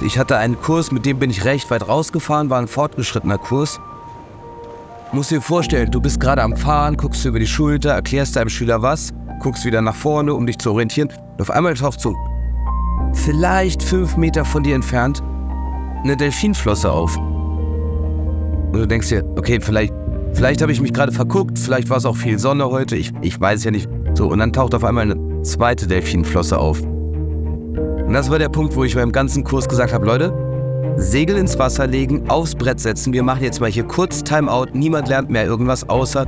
Ich hatte einen Kurs, mit dem bin ich recht weit rausgefahren, war ein fortgeschrittener Kurs. Musst dir vorstellen, du bist gerade am Fahren, guckst über die Schulter, erklärst deinem Schüler was, guckst wieder nach vorne, um dich zu orientieren. Und auf einmal taucht so vielleicht fünf Meter von dir entfernt eine Delfinflosse auf. Und du denkst dir, okay, vielleicht, vielleicht habe ich mich gerade verguckt, vielleicht war es auch viel Sonne heute, ich, ich weiß ja nicht. So, und dann taucht auf einmal eine zweite Delfinflosse auf. Und das war der Punkt, wo ich beim ganzen Kurs gesagt habe, Leute, Segel ins Wasser legen, aufs Brett setzen. Wir machen jetzt mal hier kurz Timeout. Niemand lernt mehr irgendwas, außer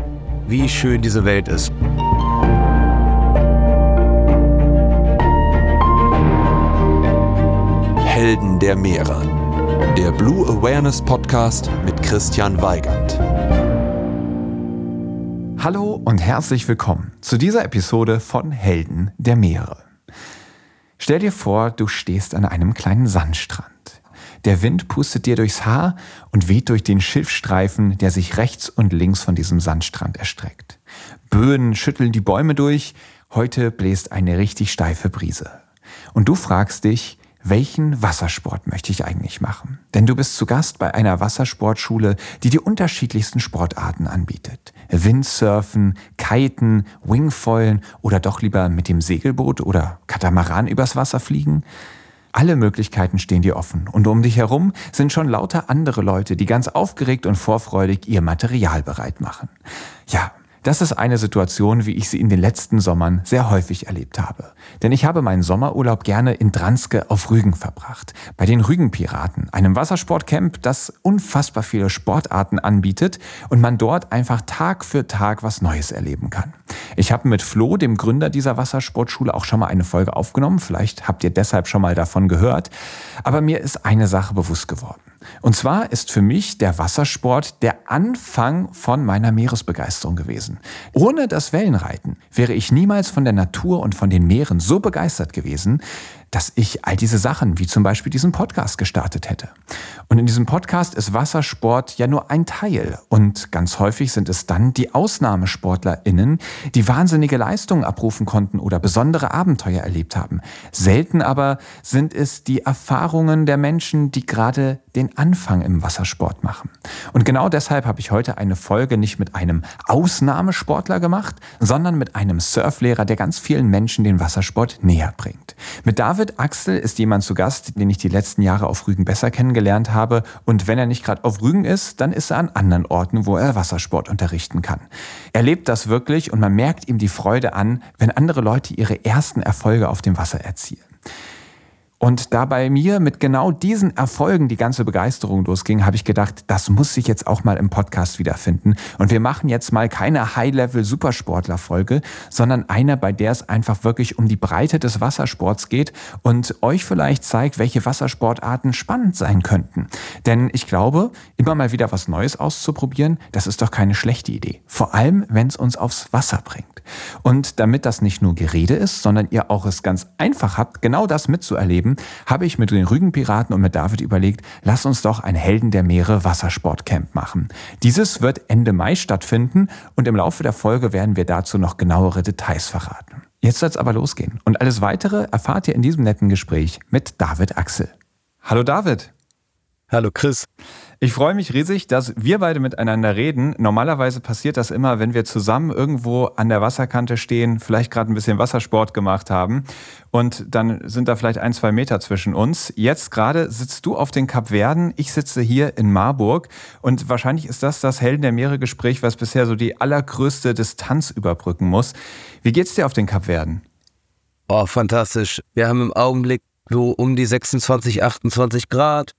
wie schön diese Welt ist. Helden der Meere. Der Blue Awareness Podcast mit Christian Weigand. Hallo und herzlich willkommen zu dieser Episode von Helden der Meere. Stell dir vor, du stehst an einem kleinen Sandstrand. Der Wind pustet dir durchs Haar und weht durch den Schiffsstreifen, der sich rechts und links von diesem Sandstrand erstreckt. Böen schütteln die Bäume durch, heute bläst eine richtig steife Brise. Und du fragst dich, welchen Wassersport möchte ich eigentlich machen? Denn du bist zu Gast bei einer Wassersportschule, die die unterschiedlichsten Sportarten anbietet. Windsurfen, Kiten, Wingfoilen oder doch lieber mit dem Segelboot oder Katamaran übers Wasser fliegen? Alle Möglichkeiten stehen dir offen und um dich herum sind schon lauter andere Leute, die ganz aufgeregt und vorfreudig ihr Material bereit machen. Ja, das ist eine Situation, wie ich sie in den letzten Sommern sehr häufig erlebt habe. Denn ich habe meinen Sommerurlaub gerne in Dranske auf Rügen verbracht. Bei den Rügenpiraten, einem Wassersportcamp, das unfassbar viele Sportarten anbietet und man dort einfach Tag für Tag was Neues erleben kann. Ich habe mit Flo, dem Gründer dieser Wassersportschule, auch schon mal eine Folge aufgenommen. Vielleicht habt ihr deshalb schon mal davon gehört. Aber mir ist eine Sache bewusst geworden. Und zwar ist für mich der Wassersport der Anfang von meiner Meeresbegeisterung gewesen. Ohne das Wellenreiten wäre ich niemals von der Natur und von den Meeren so begeistert gewesen, dass ich all diese Sachen, wie zum Beispiel diesen Podcast, gestartet hätte. Und in diesem Podcast ist Wassersport ja nur ein Teil. Und ganz häufig sind es dann die AusnahmesportlerInnen, die wahnsinnige Leistungen abrufen konnten oder besondere Abenteuer erlebt haben. Selten aber sind es die Erfahrungen der Menschen, die gerade den Anfang im Wassersport machen. Und genau deshalb habe ich heute eine Folge nicht mit einem Ausnahmesportler gemacht, sondern mit einem Surflehrer, der ganz vielen Menschen den Wassersport näher bringt. Mit David Axel ist jemand zu Gast, den ich die letzten Jahre auf Rügen besser kennengelernt habe. Und wenn er nicht gerade auf Rügen ist, dann ist er an anderen Orten, wo er Wassersport unterrichten kann. Er lebt das wirklich und man merkt ihm die Freude an, wenn andere Leute ihre ersten Erfolge auf dem Wasser erzielen. Und da bei mir mit genau diesen Erfolgen die ganze Begeisterung losging, habe ich gedacht, das muss sich jetzt auch mal im Podcast wiederfinden. Und wir machen jetzt mal keine High-Level-Supersportler-Folge, sondern eine, bei der es einfach wirklich um die Breite des Wassersports geht und euch vielleicht zeigt, welche Wassersportarten spannend sein könnten. Denn ich glaube, immer mal wieder was Neues auszuprobieren, das ist doch keine schlechte Idee. Vor allem, wenn es uns aufs Wasser bringt. Und damit das nicht nur Gerede ist, sondern ihr auch es ganz einfach habt, genau das mitzuerleben, habe ich mit den Rügenpiraten und mit David überlegt, lass uns doch ein Helden der Meere Wassersportcamp machen. Dieses wird Ende Mai stattfinden und im Laufe der Folge werden wir dazu noch genauere Details verraten. Jetzt soll es aber losgehen. Und alles weitere erfahrt ihr in diesem netten Gespräch mit David Axel. Hallo David. Hallo Chris. Ich freue mich riesig, dass wir beide miteinander reden. Normalerweise passiert das immer, wenn wir zusammen irgendwo an der Wasserkante stehen, vielleicht gerade ein bisschen Wassersport gemacht haben und dann sind da vielleicht ein, zwei Meter zwischen uns. Jetzt gerade sitzt du auf den Kapverden, ich sitze hier in Marburg und wahrscheinlich ist das das Helden der Meere Gespräch, was bisher so die allergrößte Distanz überbrücken muss. Wie geht's dir auf den Kapverden? Oh, fantastisch. Wir haben im Augenblick so um die 26, 28 Grad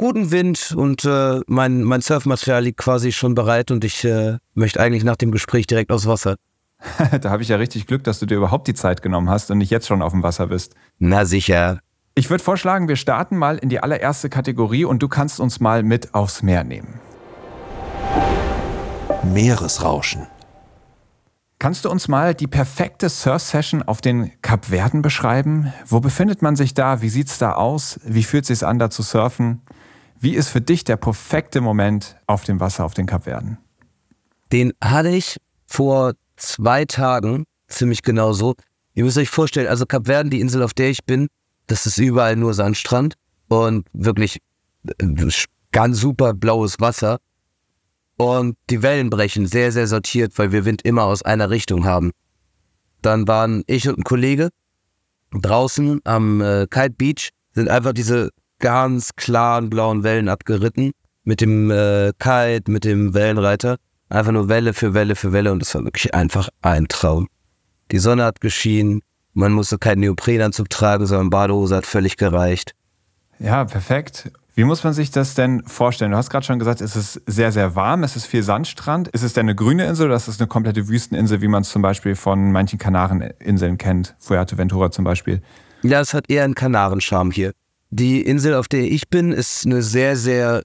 guten Wind und äh, mein, mein Surfmaterial liegt quasi schon bereit und ich äh, möchte eigentlich nach dem Gespräch direkt aufs Wasser. da habe ich ja richtig Glück, dass du dir überhaupt die Zeit genommen hast und nicht jetzt schon auf dem Wasser bist. Na sicher. Ich würde vorschlagen, wir starten mal in die allererste Kategorie und du kannst uns mal mit aufs Meer nehmen. Meeresrauschen. Kannst du uns mal die perfekte Surf-Session auf den Kapverden beschreiben? Wo befindet man sich da? Wie sieht's da aus? Wie fühlt es sich an, da zu surfen? Wie ist für dich der perfekte Moment auf dem Wasser auf den Kapverden? Den hatte ich vor zwei Tagen ziemlich genau so. Ihr müsst euch vorstellen, also Kapverden, die Insel, auf der ich bin, Das ist überall nur Sandstrand und wirklich äh, ganz super blaues Wasser. Und die Wellen brechen sehr, sehr sortiert, weil wir Wind immer aus einer Richtung haben. Dann waren ich und ein Kollege draußen am äh, Kite Beach, sind einfach diese ganz klaren blauen Wellen abgeritten mit dem äh, Kite, mit dem Wellenreiter. Einfach nur Welle für Welle für Welle und es war wirklich einfach ein Traum. Die Sonne hat geschienen, man musste keinen Neoprenanzug tragen, sondern Badehose hat völlig gereicht. Ja, perfekt. Wie muss man sich das denn vorstellen? Du hast gerade schon gesagt, es ist sehr, sehr warm, es ist viel Sandstrand. Ist es denn eine grüne Insel oder ist es eine komplette Wüsteninsel, wie man es zum Beispiel von manchen Kanareninseln kennt? Fuerteventura zum Beispiel. Ja, es hat eher einen Kanarenscharme hier. Die Insel, auf der ich bin, ist eine sehr, sehr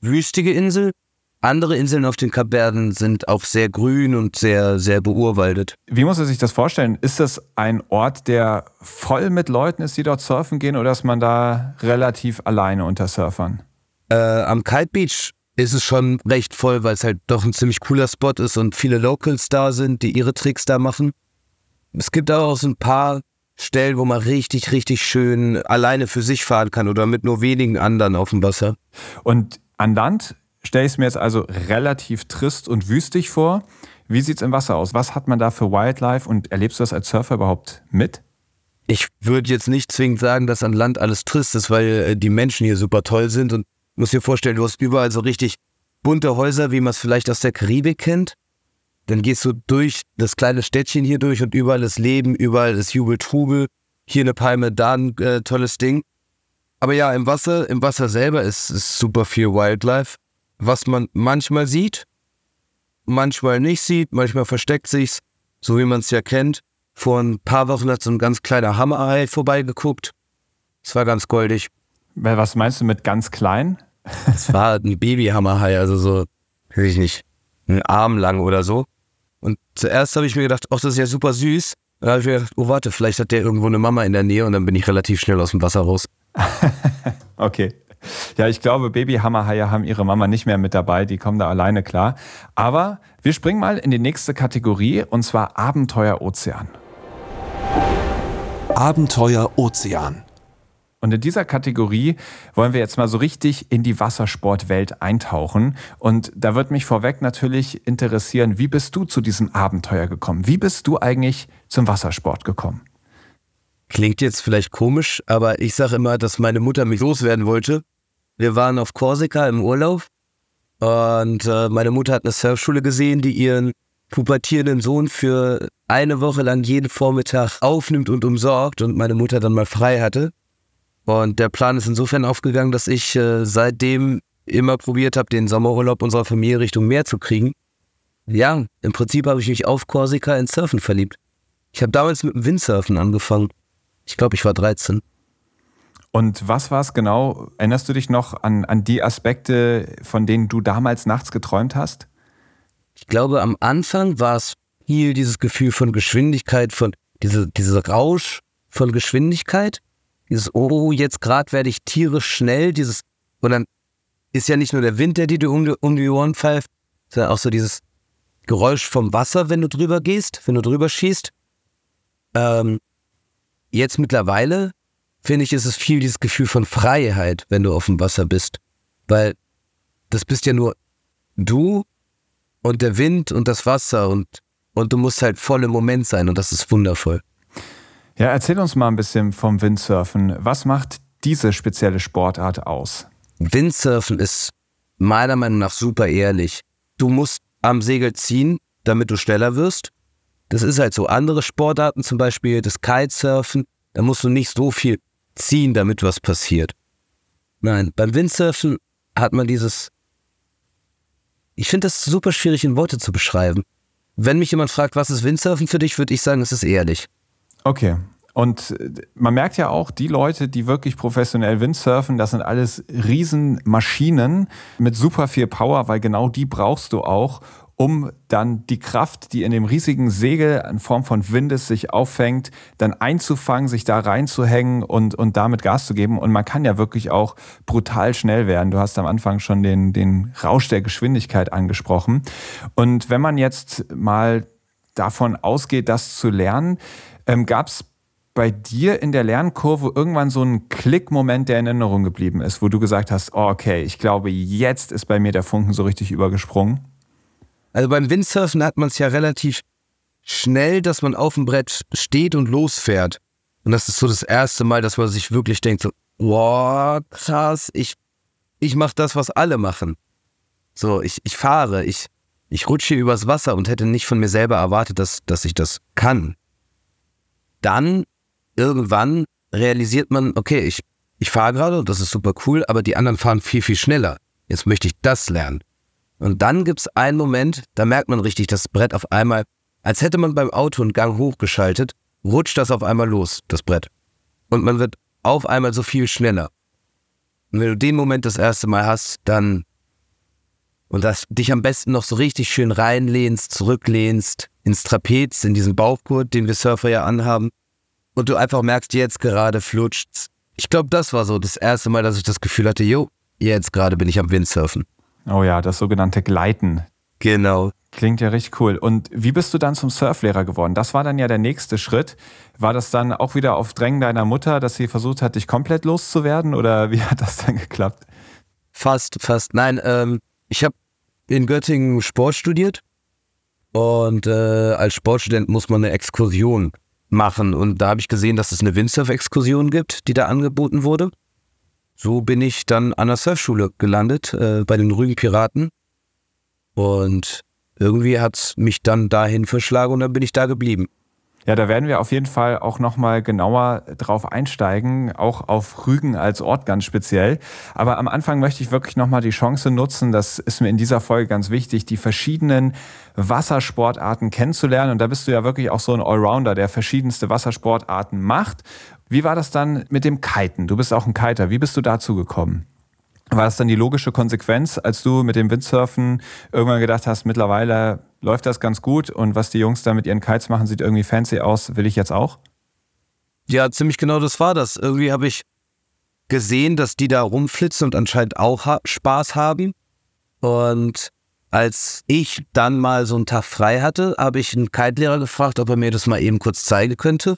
wüstige Insel. Andere Inseln auf den Kapverden sind auch sehr grün und sehr, sehr beurwaldet. Wie muss man sich das vorstellen? Ist das ein Ort, der voll mit Leuten ist, die dort surfen gehen, oder ist man da relativ alleine unter Surfern? Äh, am Kite Beach ist es schon recht voll, weil es halt doch ein ziemlich cooler Spot ist und viele Locals da sind, die ihre Tricks da machen. Es gibt aber auch so ein paar Stellen, wo man richtig, richtig schön alleine für sich fahren kann oder mit nur wenigen anderen auf dem Wasser. Und an Land stelle ich es mir jetzt also relativ trist und wüstig vor. Wie sieht es im Wasser aus? Was hat man da für Wildlife und erlebst du das als Surfer überhaupt mit? Ich würde jetzt nicht zwingend sagen, dass an Land alles trist ist, weil äh, die Menschen hier super toll sind und muss dir vorstellen, du hast überall so richtig bunte Häuser, wie man es vielleicht aus der Karibik kennt. Dann gehst du durch das kleine Städtchen hier durch und überall ist Leben, überall ist Jubel, Trubel. Hier eine Palme, da ein äh, tolles Ding. Aber ja, im Wasser, im Wasser selber ist, ist super viel Wildlife was man manchmal sieht, manchmal nicht sieht, manchmal versteckt sich's, so wie man es ja kennt. Vor ein paar Wochen hat so ein ganz kleiner Hammerhai vorbeigeguckt. Es war ganz goldig. Was meinst du mit ganz klein? Es war ein Babyhammerhai, also so, weiß ich nicht, ein Arm lang oder so. Und zuerst habe ich mir gedacht, ach, das ist ja super süß. Dann habe ich mir gedacht, oh warte, vielleicht hat der irgendwo eine Mama in der Nähe und dann bin ich relativ schnell aus dem Wasser raus. okay. Ja, ich glaube, Babyhammerhaie haben ihre Mama nicht mehr mit dabei, die kommen da alleine klar. Aber wir springen mal in die nächste Kategorie und zwar Abenteuer Ozean. Abenteuer Ozean. Und in dieser Kategorie wollen wir jetzt mal so richtig in die Wassersportwelt eintauchen. Und da wird mich vorweg natürlich interessieren, wie bist du zu diesem Abenteuer gekommen? Wie bist du eigentlich zum Wassersport gekommen? Klingt jetzt vielleicht komisch, aber ich sage immer, dass meine Mutter mich loswerden wollte. Wir waren auf Korsika im Urlaub und äh, meine Mutter hat eine Surfschule gesehen, die ihren pubertierenden Sohn für eine Woche lang jeden Vormittag aufnimmt und umsorgt und meine Mutter dann mal frei hatte. Und der Plan ist insofern aufgegangen, dass ich äh, seitdem immer probiert habe, den Sommerurlaub unserer Familie Richtung Meer zu kriegen. Ja, im Prinzip habe ich mich auf Korsika ins Surfen verliebt. Ich habe damals mit dem Windsurfen angefangen. Ich glaube, ich war 13. Und was war es genau? Erinnerst du dich noch an, an die Aspekte, von denen du damals nachts geträumt hast? Ich glaube, am Anfang war es viel dieses Gefühl von Geschwindigkeit, von diese, dieser Rausch von Geschwindigkeit. Dieses, oh, jetzt gerade werde ich tierisch schnell. Dieses, und dann ist ja nicht nur der Wind, der dir um, um die Ohren pfeift, sondern auch so dieses Geräusch vom Wasser, wenn du drüber gehst, wenn du drüber schießt. Ähm, Jetzt mittlerweile finde ich, ist es viel dieses Gefühl von Freiheit, wenn du auf dem Wasser bist. Weil das bist ja nur du und der Wind und das Wasser und, und du musst halt voll im Moment sein und das ist wundervoll. Ja, erzähl uns mal ein bisschen vom Windsurfen. Was macht diese spezielle Sportart aus? Windsurfen ist meiner Meinung nach super ehrlich. Du musst am Segel ziehen, damit du schneller wirst. Das ist halt so. Andere Sportarten, zum Beispiel das Kitesurfen, da musst du nicht so viel ziehen, damit was passiert. Nein, beim Windsurfen hat man dieses. Ich finde das super schwierig in Worte zu beschreiben. Wenn mich jemand fragt, was ist Windsurfen für dich, würde ich sagen, es ist ehrlich. Okay. Und äh, man merkt ja auch, die Leute, die wirklich professionell Windsurfen, das sind alles Riesenmaschinen mit super viel Power, weil genau die brauchst du auch, um dann die Kraft, die in dem riesigen Segel in Form von Windes sich auffängt, dann einzufangen, sich da reinzuhängen und, und damit Gas zu geben. Und man kann ja wirklich auch brutal schnell werden. Du hast am Anfang schon den, den Rausch der Geschwindigkeit angesprochen. Und wenn man jetzt mal davon ausgeht, das zu lernen, ähm, gab es bei dir in der Lernkurve irgendwann so ein Klickmoment der in Erinnerung geblieben ist, wo du gesagt hast, oh, okay, ich glaube, jetzt ist bei mir der Funken so richtig übergesprungen? Also beim Windsurfen hat man es ja relativ schnell, dass man auf dem Brett steht und losfährt. Und das ist so das erste Mal, dass man sich wirklich denkt, so, wow, krass, ich, ich mache das, was alle machen. So, ich, ich fahre, ich, ich rutsche übers Wasser und hätte nicht von mir selber erwartet, dass, dass ich das kann. Dann irgendwann realisiert man, okay, ich, ich fahre gerade und das ist super cool, aber die anderen fahren viel, viel schneller. Jetzt möchte ich das lernen. Und dann gibt es einen Moment, da merkt man richtig, das Brett auf einmal, als hätte man beim Auto einen Gang hochgeschaltet, rutscht das auf einmal los, das Brett. Und man wird auf einmal so viel schneller. Und wenn du den Moment das erste Mal hast, dann und das dich am besten noch so richtig schön reinlehnst, zurücklehnst, ins Trapez, in diesen Bauchgurt, den wir Surfer ja anhaben, und du einfach merkst, jetzt gerade flutscht's. Ich glaube, das war so das erste Mal, dass ich das Gefühl hatte, jo, jetzt gerade bin ich am Windsurfen. Oh ja, das sogenannte Gleiten. Genau. Klingt ja richtig cool. Und wie bist du dann zum Surflehrer geworden? Das war dann ja der nächste Schritt. War das dann auch wieder auf Drängen deiner Mutter, dass sie versucht hat, dich komplett loszuwerden? Oder wie hat das dann geklappt? Fast, fast. Nein, ähm, ich habe in Göttingen Sport studiert und äh, als Sportstudent muss man eine Exkursion machen. Und da habe ich gesehen, dass es eine Windsurf-Exkursion gibt, die da angeboten wurde. So bin ich dann an der Surfschule gelandet, äh, bei den Rügen Piraten. Und irgendwie hat es mich dann dahin verschlagen und dann bin ich da geblieben. Ja, da werden wir auf jeden Fall auch nochmal genauer drauf einsteigen, auch auf Rügen als Ort ganz speziell. Aber am Anfang möchte ich wirklich nochmal die Chance nutzen, das ist mir in dieser Folge ganz wichtig, die verschiedenen Wassersportarten kennenzulernen. Und da bist du ja wirklich auch so ein Allrounder, der verschiedenste Wassersportarten macht. Wie war das dann mit dem Kiten? Du bist auch ein Kiter. Wie bist du dazu gekommen? War das dann die logische Konsequenz, als du mit dem Windsurfen irgendwann gedacht hast, mittlerweile läuft das ganz gut und was die Jungs da mit ihren Kites machen, sieht irgendwie fancy aus, will ich jetzt auch? Ja, ziemlich genau das war das. Irgendwie habe ich gesehen, dass die da rumflitzen und anscheinend auch ha Spaß haben. Und als ich dann mal so einen Tag frei hatte, habe ich einen Kite-Lehrer gefragt, ob er mir das mal eben kurz zeigen könnte.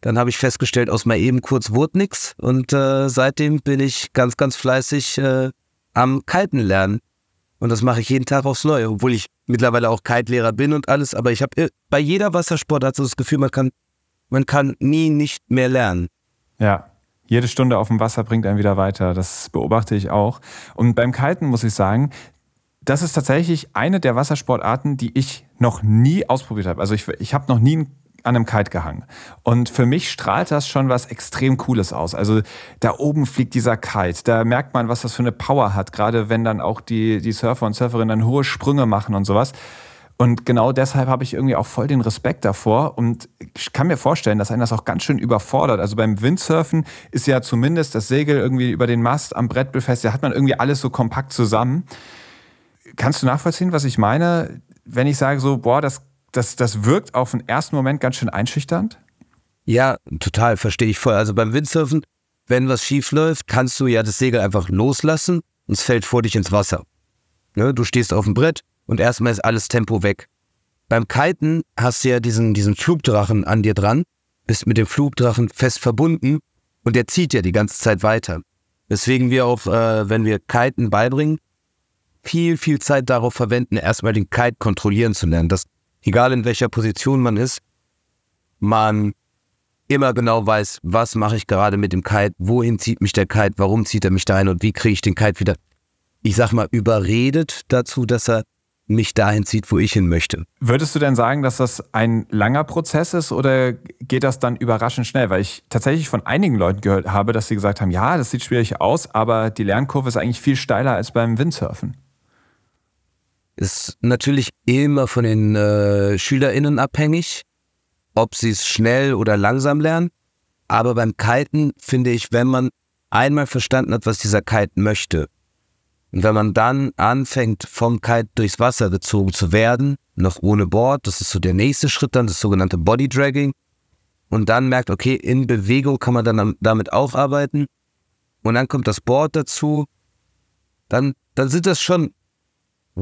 Dann habe ich festgestellt, aus mal eben kurz wurde nix und äh, seitdem bin ich ganz, ganz fleißig äh, am Kiten lernen. Und das mache ich jeden Tag aufs Neue, obwohl ich mittlerweile auch Kite-Lehrer bin und alles. Aber ich habe äh, bei jeder Wassersportart so das Gefühl, man kann, man kann nie nicht mehr lernen. Ja, jede Stunde auf dem Wasser bringt einen wieder weiter. Das beobachte ich auch. Und beim Kiten muss ich sagen, das ist tatsächlich eine der Wassersportarten, die ich noch nie ausprobiert habe. Also ich, ich habe noch nie einen an einem Kite gehangen. Und für mich strahlt das schon was extrem Cooles aus. Also da oben fliegt dieser Kite. Da merkt man, was das für eine Power hat, gerade wenn dann auch die, die Surfer und Surferinnen dann hohe Sprünge machen und sowas. Und genau deshalb habe ich irgendwie auch voll den Respekt davor und ich kann mir vorstellen, dass einen das auch ganz schön überfordert. Also beim Windsurfen ist ja zumindest das Segel irgendwie über den Mast am Brett befestigt, da hat man irgendwie alles so kompakt zusammen. Kannst du nachvollziehen, was ich meine, wenn ich sage so, boah, das das, das wirkt auf den ersten Moment ganz schön einschüchternd? Ja, total, verstehe ich voll. Also beim Windsurfen, wenn was schief läuft, kannst du ja das Segel einfach loslassen und es fällt vor dich ins Wasser. Ne? Du stehst auf dem Brett und erstmal ist alles Tempo weg. Beim Kiten hast du ja diesen, diesen Flugdrachen an dir dran, bist mit dem Flugdrachen fest verbunden und der zieht ja die ganze Zeit weiter. Weswegen wir auch, äh, wenn wir Kiten beibringen, viel, viel Zeit darauf verwenden, erstmal den Kite kontrollieren zu lernen. Das egal in welcher Position man ist, man immer genau weiß, was mache ich gerade mit dem Kite, wohin zieht mich der Kite, warum zieht er mich dahin und wie kriege ich den Kite wieder, ich sag mal, überredet dazu, dass er mich dahin zieht, wo ich hin möchte. Würdest du denn sagen, dass das ein langer Prozess ist oder geht das dann überraschend schnell? Weil ich tatsächlich von einigen Leuten gehört habe, dass sie gesagt haben, ja, das sieht schwierig aus, aber die Lernkurve ist eigentlich viel steiler als beim Windsurfen. Ist natürlich immer von den äh, SchülerInnen abhängig, ob sie es schnell oder langsam lernen. Aber beim Kiten finde ich, wenn man einmal verstanden hat, was dieser Kite möchte, und wenn man dann anfängt, vom Kite durchs Wasser gezogen zu werden, noch ohne Board, das ist so der nächste Schritt dann, das sogenannte Body Dragging, und dann merkt, okay, in Bewegung kann man dann damit auch arbeiten, und dann kommt das Board dazu, dann, dann sind das schon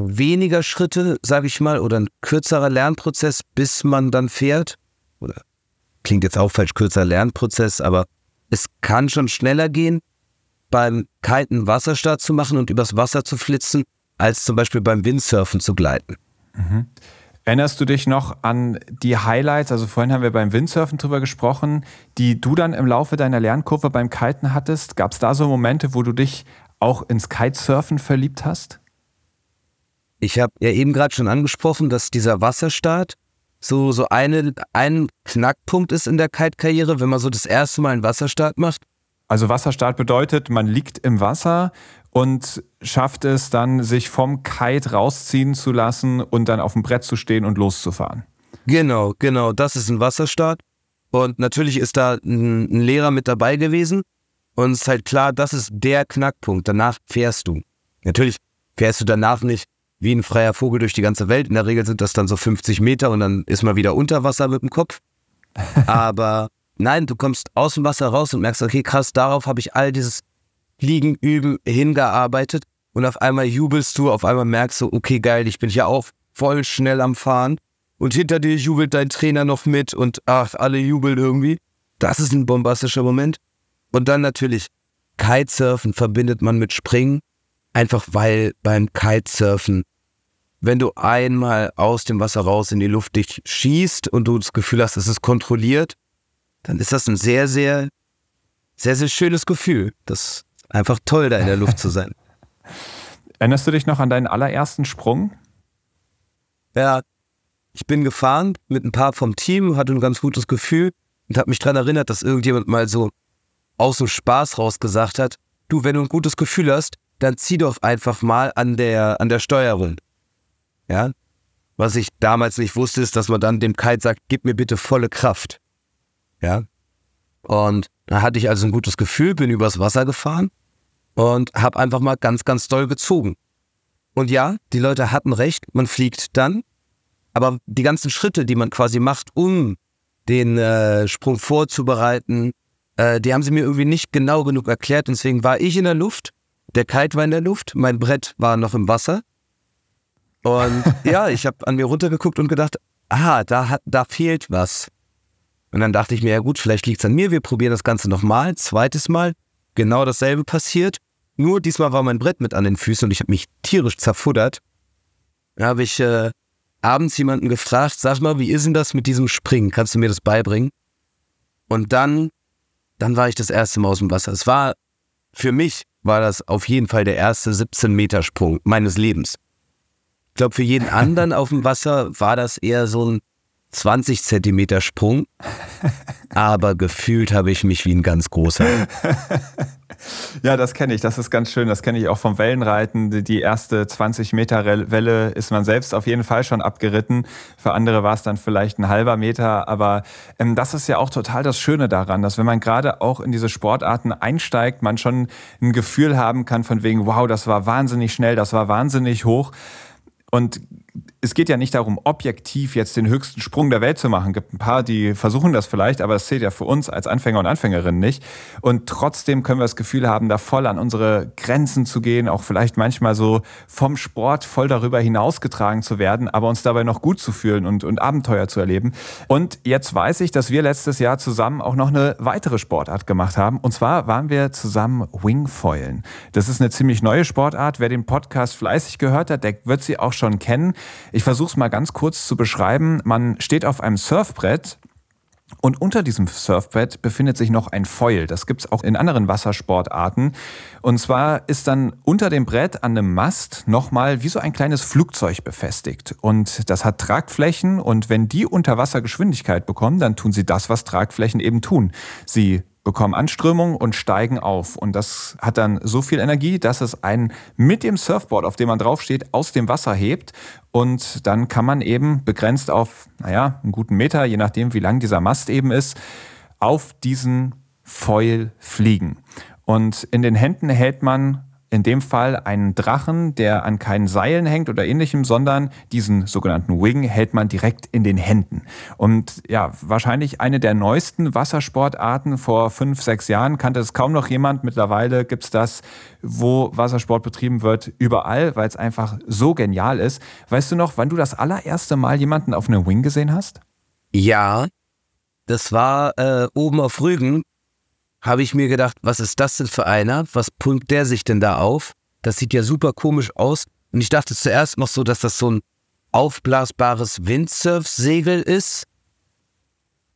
weniger Schritte, sage ich mal, oder ein kürzerer Lernprozess, bis man dann fährt. Oder klingt jetzt auch falsch, kürzer Lernprozess, aber es kann schon schneller gehen, beim Kiten Wasserstart zu machen und übers Wasser zu flitzen, als zum Beispiel beim Windsurfen zu gleiten. Mhm. Erinnerst du dich noch an die Highlights? Also vorhin haben wir beim Windsurfen drüber gesprochen, die du dann im Laufe deiner Lernkurve beim Kiten hattest. Gab es da so Momente, wo du dich auch ins Kitesurfen verliebt hast? Ich habe ja eben gerade schon angesprochen, dass dieser Wasserstart so, so eine, ein Knackpunkt ist in der Kite-Karriere, wenn man so das erste Mal einen Wasserstart macht. Also Wasserstart bedeutet, man liegt im Wasser und schafft es dann, sich vom Kite rausziehen zu lassen und dann auf dem Brett zu stehen und loszufahren. Genau, genau, das ist ein Wasserstart. Und natürlich ist da ein, ein Lehrer mit dabei gewesen. Und es ist halt klar, das ist der Knackpunkt. Danach fährst du. Natürlich fährst du danach nicht wie ein freier Vogel durch die ganze Welt. In der Regel sind das dann so 50 Meter und dann ist man wieder unter Wasser mit dem Kopf. Aber nein, du kommst aus dem Wasser raus und merkst, okay, krass, darauf habe ich all dieses Fliegen, Üben hingearbeitet. Und auf einmal jubelst du, auf einmal merkst du, okay, geil, ich bin ja auch voll schnell am Fahren. Und hinter dir jubelt dein Trainer noch mit und ach, alle jubeln irgendwie. Das ist ein bombastischer Moment. Und dann natürlich Kitesurfen verbindet man mit Springen. Einfach weil beim Kitesurfen, wenn du einmal aus dem Wasser raus in die Luft dich schießt und du das Gefühl hast, es ist kontrolliert, dann ist das ein sehr, sehr, sehr, sehr schönes Gefühl. Das ist einfach toll, da in der Luft zu sein. Erinnerst du dich noch an deinen allerersten Sprung? Ja, ich bin gefahren mit ein paar vom Team, hatte ein ganz gutes Gefühl und habe mich daran erinnert, dass irgendjemand mal so aus dem Spaß raus gesagt hat, du, wenn du ein gutes Gefühl hast, dann zieh doch einfach mal an der, an der Steuerung. Ja? Was ich damals nicht wusste, ist, dass man dann dem Kite sagt, gib mir bitte volle Kraft. Ja? Und da hatte ich also ein gutes Gefühl, bin übers Wasser gefahren und habe einfach mal ganz, ganz doll gezogen. Und ja, die Leute hatten recht, man fliegt dann, aber die ganzen Schritte, die man quasi macht, um den äh, Sprung vorzubereiten, äh, die haben sie mir irgendwie nicht genau genug erklärt. Deswegen war ich in der Luft der Kite war in der Luft, mein Brett war noch im Wasser. Und ja, ich habe an mir runtergeguckt und gedacht, ah, da, hat, da fehlt was. Und dann dachte ich mir, ja gut, vielleicht liegt es an mir, wir probieren das Ganze nochmal, zweites Mal. Genau dasselbe passiert. Nur diesmal war mein Brett mit an den Füßen und ich habe mich tierisch zerfuddert. Da habe ich äh, abends jemanden gefragt, sag mal, wie ist denn das mit diesem Springen? Kannst du mir das beibringen? Und dann, dann war ich das erste Mal aus dem Wasser. Es war für mich war das auf jeden Fall der erste 17-Meter-Sprung meines Lebens. Ich glaube, für jeden anderen auf dem Wasser war das eher so ein 20 Zentimeter Sprung, aber gefühlt habe ich mich wie ein ganz großer. Ja, das kenne ich. Das ist ganz schön. Das kenne ich auch vom Wellenreiten. Die erste 20 Meter Welle ist man selbst auf jeden Fall schon abgeritten. Für andere war es dann vielleicht ein halber Meter. Aber ähm, das ist ja auch total das Schöne daran, dass wenn man gerade auch in diese Sportarten einsteigt, man schon ein Gefühl haben kann von wegen, wow, das war wahnsinnig schnell, das war wahnsinnig hoch. Und es geht ja nicht darum, objektiv jetzt den höchsten Sprung der Welt zu machen. Es gibt ein paar, die versuchen das vielleicht, aber das zählt ja für uns als Anfänger und Anfängerinnen nicht. Und trotzdem können wir das Gefühl haben, da voll an unsere Grenzen zu gehen, auch vielleicht manchmal so vom Sport voll darüber hinausgetragen zu werden, aber uns dabei noch gut zu fühlen und, und Abenteuer zu erleben. Und jetzt weiß ich, dass wir letztes Jahr zusammen auch noch eine weitere Sportart gemacht haben. Und zwar waren wir zusammen Wingfoilen. Das ist eine ziemlich neue Sportart. Wer den Podcast fleißig gehört hat, der wird sie auch schon kennen. Ich versuche es mal ganz kurz zu beschreiben. Man steht auf einem Surfbrett und unter diesem Surfbrett befindet sich noch ein Foil. Das gibt es auch in anderen Wassersportarten. Und zwar ist dann unter dem Brett an einem Mast nochmal wie so ein kleines Flugzeug befestigt. Und das hat Tragflächen und wenn die Unterwassergeschwindigkeit bekommen, dann tun sie das, was Tragflächen eben tun. Sie bekommen Anströmung und steigen auf. Und das hat dann so viel Energie, dass es einen mit dem Surfboard, auf dem man draufsteht, aus dem Wasser hebt. Und dann kann man eben begrenzt auf, naja, einen guten Meter, je nachdem, wie lang dieser Mast eben ist, auf diesen Foil fliegen. Und in den Händen hält man in dem Fall einen Drachen, der an keinen Seilen hängt oder ähnlichem, sondern diesen sogenannten Wing hält man direkt in den Händen. Und ja, wahrscheinlich eine der neuesten Wassersportarten. Vor fünf, sechs Jahren kannte es kaum noch jemand. Mittlerweile gibt es das, wo Wassersport betrieben wird, überall, weil es einfach so genial ist. Weißt du noch, wann du das allererste Mal jemanden auf einem Wing gesehen hast? Ja, das war äh, oben auf Rügen, habe ich mir gedacht, was ist das denn für einer? Was pumpt der sich denn da auf? Das sieht ja super komisch aus. Und ich dachte zuerst noch so, dass das so ein aufblasbares Windsurf-Segel ist.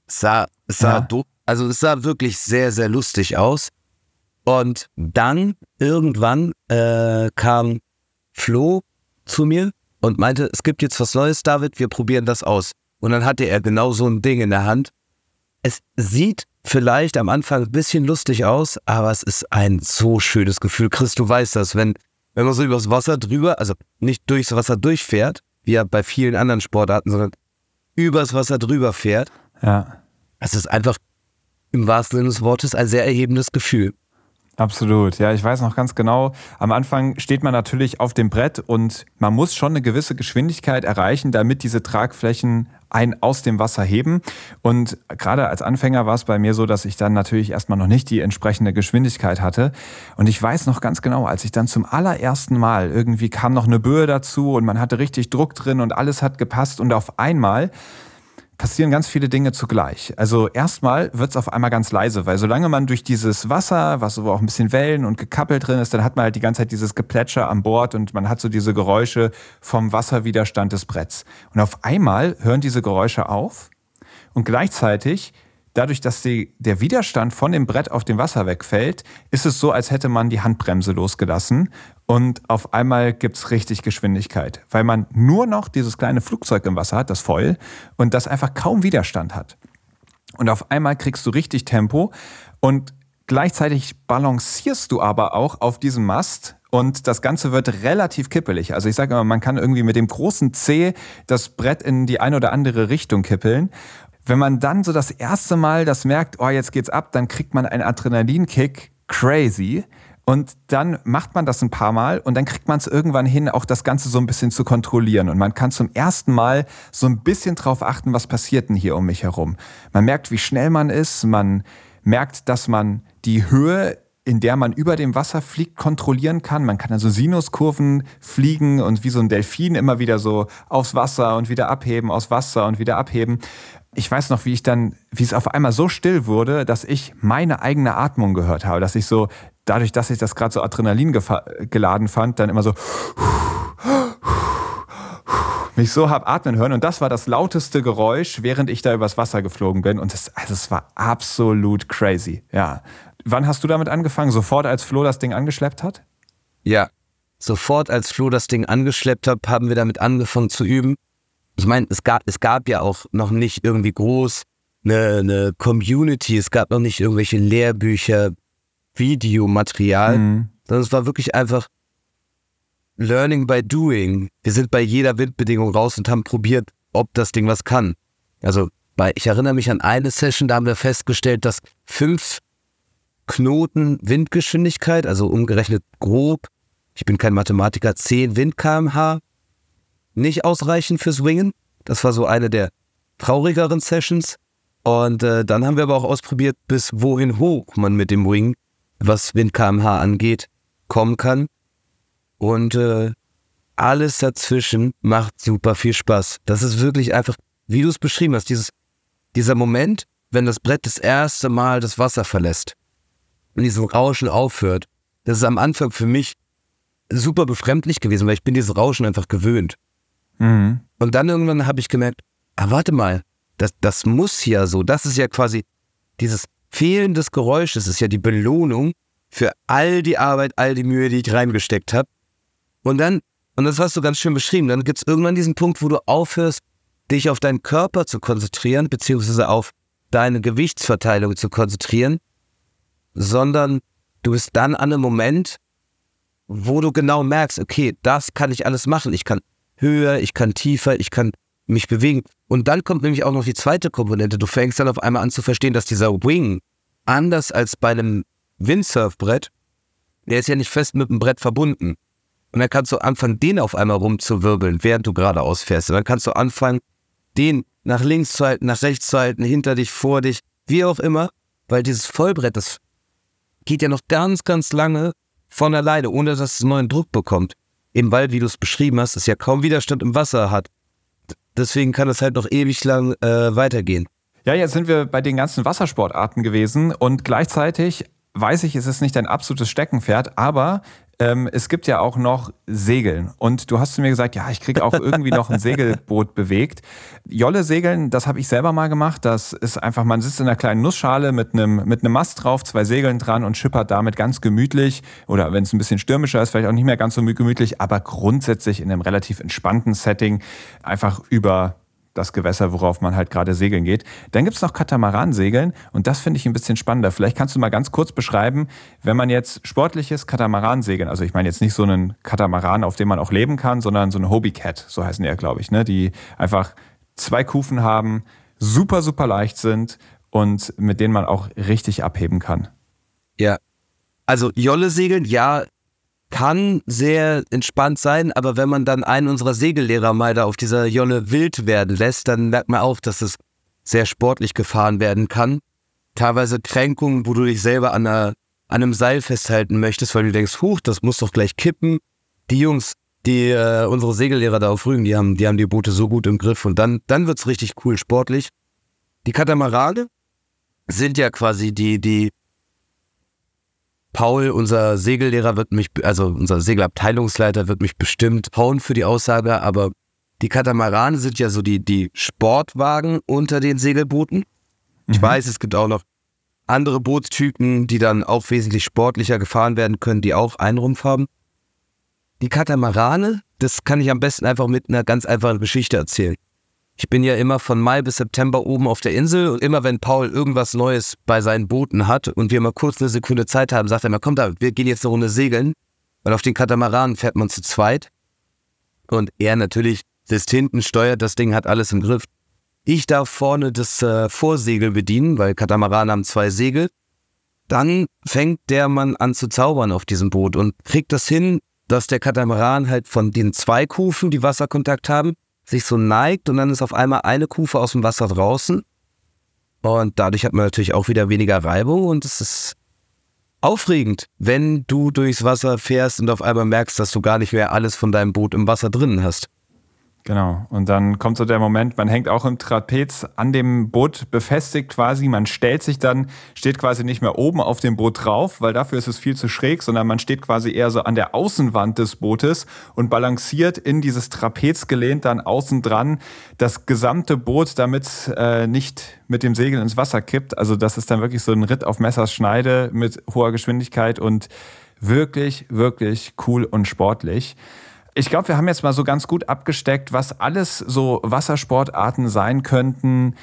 Sah, sah, Ja. also es sah wirklich sehr, sehr lustig aus. Und dann irgendwann äh, kam Flo zu mir und meinte, es gibt jetzt was Neues, David, wir probieren das aus. Und dann hatte er genau so ein Ding in der Hand. Es sieht vielleicht am Anfang ein bisschen lustig aus, aber es ist ein so schönes Gefühl. Chris, du weißt das, wenn, wenn man so übers Wasser drüber, also nicht durchs Wasser durchfährt, wie ja bei vielen anderen Sportarten, sondern übers Wasser drüber fährt, Ja. es ist einfach im wahrsten Sinne des Wortes ein sehr erhebendes Gefühl. Absolut, ja, ich weiß noch ganz genau. Am Anfang steht man natürlich auf dem Brett und man muss schon eine gewisse Geschwindigkeit erreichen, damit diese Tragflächen einen aus dem Wasser heben. Und gerade als Anfänger war es bei mir so, dass ich dann natürlich erstmal noch nicht die entsprechende Geschwindigkeit hatte. Und ich weiß noch ganz genau, als ich dann zum allerersten Mal irgendwie kam noch eine Böe dazu und man hatte richtig Druck drin und alles hat gepasst und auf einmal passieren ganz viele Dinge zugleich. Also erstmal wird es auf einmal ganz leise, weil solange man durch dieses Wasser, was so auch ein bisschen Wellen und gekappelt drin ist, dann hat man halt die ganze Zeit dieses Geplätscher an Bord und man hat so diese Geräusche vom Wasserwiderstand des Bretts. Und auf einmal hören diese Geräusche auf und gleichzeitig Dadurch, dass die, der Widerstand von dem Brett auf dem Wasser wegfällt, ist es so, als hätte man die Handbremse losgelassen und auf einmal gibt's richtig Geschwindigkeit, weil man nur noch dieses kleine Flugzeug im Wasser hat, das Foil, und das einfach kaum Widerstand hat. Und auf einmal kriegst du richtig Tempo und gleichzeitig balancierst du aber auch auf diesem Mast und das Ganze wird relativ kippelig. Also ich sage immer, man kann irgendwie mit dem großen C das Brett in die eine oder andere Richtung kippeln. Wenn man dann so das erste Mal das merkt, oh, jetzt geht's ab, dann kriegt man einen Adrenalinkick, crazy. Und dann macht man das ein paar Mal und dann kriegt man es irgendwann hin, auch das Ganze so ein bisschen zu kontrollieren. Und man kann zum ersten Mal so ein bisschen drauf achten, was passiert denn hier um mich herum. Man merkt, wie schnell man ist, man merkt, dass man die Höhe in der man über dem Wasser fliegt, kontrollieren kann. Man kann also Sinuskurven fliegen und wie so ein Delfin immer wieder so aufs Wasser und wieder abheben, aus Wasser und wieder abheben. Ich weiß noch, wie ich dann, wie es auf einmal so still wurde, dass ich meine eigene Atmung gehört habe, dass ich so, dadurch, dass ich das gerade so Adrenalin geladen fand, dann immer so mich so hab atmen hören und das war das lauteste Geräusch, während ich da übers Wasser geflogen bin und das, also es war absolut crazy, ja. Wann hast du damit angefangen? Sofort, als Flo das Ding angeschleppt hat? Ja, sofort als Flo das Ding angeschleppt hat, haben wir damit angefangen zu üben. Ich meine, es gab, es gab ja auch noch nicht irgendwie groß eine, eine Community, es gab noch nicht irgendwelche Lehrbücher, Videomaterial, Mhm. sondern es war wirklich einfach Learning by Doing. Wir sind bei jeder Windbedingung raus und haben probiert, ob das Ding was kann. Also, bei, ich erinnere mich an eine Session, da haben wir festgestellt, dass fünf Knoten Windgeschwindigkeit, also umgerechnet grob, ich bin kein Mathematiker, 10 Wind kmh nicht ausreichen fürs Wingen. Das war so eine der traurigeren Sessions. Und äh, dann haben wir aber auch ausprobiert, bis wohin hoch man mit dem Wing, was Wind kmh angeht, kommen kann. Und äh, alles dazwischen macht super viel Spaß. Das ist wirklich einfach, wie du es beschrieben hast, dieses, dieser Moment, wenn das Brett das erste Mal das Wasser verlässt und diesem Rauschen aufhört. Das ist am Anfang für mich super befremdlich gewesen, weil ich bin dieses Rauschen einfach gewöhnt. Mhm. Und dann irgendwann habe ich gemerkt, ah, warte mal, das, das muss ja so, das ist ja quasi dieses Fehlen des Geräusches ist ja die Belohnung für all die Arbeit, all die Mühe, die ich reingesteckt habe. Und dann, und das hast du ganz schön beschrieben, dann gibt es irgendwann diesen Punkt, wo du aufhörst, dich auf deinen Körper zu konzentrieren, beziehungsweise auf deine Gewichtsverteilung zu konzentrieren, sondern du bist dann an einem Moment, wo du genau merkst, okay, das kann ich alles machen. Ich kann höher, ich kann tiefer, ich kann mich bewegen. Und dann kommt nämlich auch noch die zweite Komponente. Du fängst dann auf einmal an zu verstehen, dass dieser Wing, anders als bei einem Windsurfbrett, der ist ja nicht fest mit dem Brett verbunden. Und dann kannst du anfangen, den auf einmal rumzuwirbeln, während du geradeaus fährst. Und dann kannst du anfangen, den nach links zu halten, nach rechts zu halten, hinter dich, vor dich, wie auch immer. Weil dieses Vollbrett, das geht ja noch ganz, ganz lange von alleine, ohne dass es neuen Druck bekommt. Eben weil, wie du es beschrieben hast, es ja kaum Widerstand im Wasser hat. Deswegen kann es halt noch ewig lang äh, weitergehen. Ja, jetzt sind wir bei den ganzen Wassersportarten gewesen und gleichzeitig weiß ich, es ist nicht dein absolutes Steckenpferd, aber ähm, es gibt ja auch noch Segeln. Und du hast zu mir gesagt, ja, ich kriege auch irgendwie noch ein Segelboot bewegt. Jolle segeln, das habe ich selber mal gemacht. Das ist einfach, man sitzt in einer kleinen Nussschale mit einem, mit einem Mast drauf, zwei Segeln dran und schippert damit ganz gemütlich. Oder wenn es ein bisschen stürmischer ist, vielleicht auch nicht mehr ganz so gemütlich, aber grundsätzlich in einem relativ entspannten Setting einfach über das Gewässer, worauf man halt gerade segeln geht. Dann gibt es noch Katamaransegeln und das finde ich ein bisschen spannender. Vielleicht kannst du mal ganz kurz beschreiben, wenn man jetzt sportliches Katamaransegeln, also ich meine jetzt nicht so einen Katamaran, auf dem man auch leben kann, sondern so eine Hobbycat, so heißen die ja, glaube ich, ne? die einfach zwei Kufen haben, super, super leicht sind und mit denen man auch richtig abheben kann. Ja. Also Jolle segeln, ja, kann sehr entspannt sein, aber wenn man dann einen unserer Segellehrer mal da auf dieser Jolle wild werden lässt, dann merkt man auch, dass es sehr sportlich gefahren werden kann. Teilweise Kränkungen, wo du dich selber an, einer, an einem Seil festhalten möchtest, weil du denkst, huch, das muss doch gleich kippen. Die Jungs, die äh, unsere Segellehrer da auf Rügen, die haben, die haben die Boote so gut im Griff und dann, dann wird's richtig cool sportlich. Die Katamarane sind ja quasi die, die Paul, unser Segellehrer, wird mich, also unser Segelabteilungsleiter, wird mich bestimmt hauen für die Aussage, aber die Katamarane sind ja so die, die Sportwagen unter den Segelbooten. Ich mhm. weiß, es gibt auch noch andere Bootstypen, die dann auch wesentlich sportlicher gefahren werden können, die auch einen Rumpf haben. Die Katamarane, das kann ich am besten einfach mit einer ganz einfachen Geschichte erzählen. Ich bin ja immer von Mai bis September oben auf der Insel und immer wenn Paul irgendwas Neues bei seinen Booten hat und wir mal kurz eine Sekunde Zeit haben, sagt er immer, komm da, wir gehen jetzt eine Runde segeln, weil auf den Katamaranen fährt man zu zweit. Und er natürlich sitzt hinten, steuert das Ding, hat alles im Griff. Ich darf vorne das äh, Vorsegel bedienen, weil Katamaranen haben zwei Segel. Dann fängt der Mann an zu zaubern auf diesem Boot und kriegt das hin, dass der Katamaran halt von den zwei Kufen, die Wasserkontakt haben, sich so neigt und dann ist auf einmal eine Kufe aus dem Wasser draußen. Und dadurch hat man natürlich auch wieder weniger Reibung und es ist aufregend, wenn du durchs Wasser fährst und auf einmal merkst, dass du gar nicht mehr alles von deinem Boot im Wasser drinnen hast. Genau. Und dann kommt so der Moment, man hängt auch im Trapez an dem Boot befestigt quasi. Man stellt sich dann, steht quasi nicht mehr oben auf dem Boot drauf, weil dafür ist es viel zu schräg, sondern man steht quasi eher so an der Außenwand des Bootes und balanciert in dieses Trapez gelehnt dann außen dran das gesamte Boot, damit äh, nicht mit dem Segel ins Wasser kippt. Also das ist dann wirklich so ein Ritt auf Messers Schneide mit hoher Geschwindigkeit und wirklich, wirklich cool und sportlich. Ich glaube, wir haben jetzt mal so ganz gut abgesteckt, was alles so Wassersportarten sein könnten,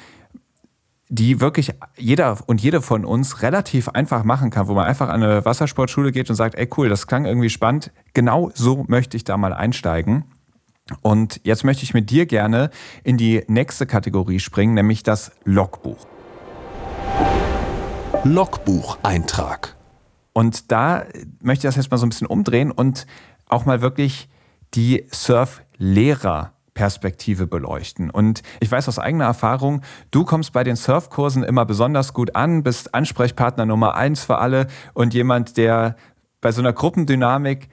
die wirklich jeder und jede von uns relativ einfach machen kann, wo man einfach an eine Wassersportschule geht und sagt, ey cool, das klang irgendwie spannend, genau so möchte ich da mal einsteigen. Und jetzt möchte ich mit dir gerne in die nächste Kategorie springen, nämlich das Logbuch. Logbucheintrag. Und da möchte ich das jetzt mal so ein bisschen umdrehen und auch mal wirklich die Surflehrer Perspektive beleuchten. Und ich weiß aus eigener Erfahrung, du kommst bei den Surfkursen immer besonders gut an, bist Ansprechpartner Nummer eins für alle und jemand, der bei so einer Gruppendynamik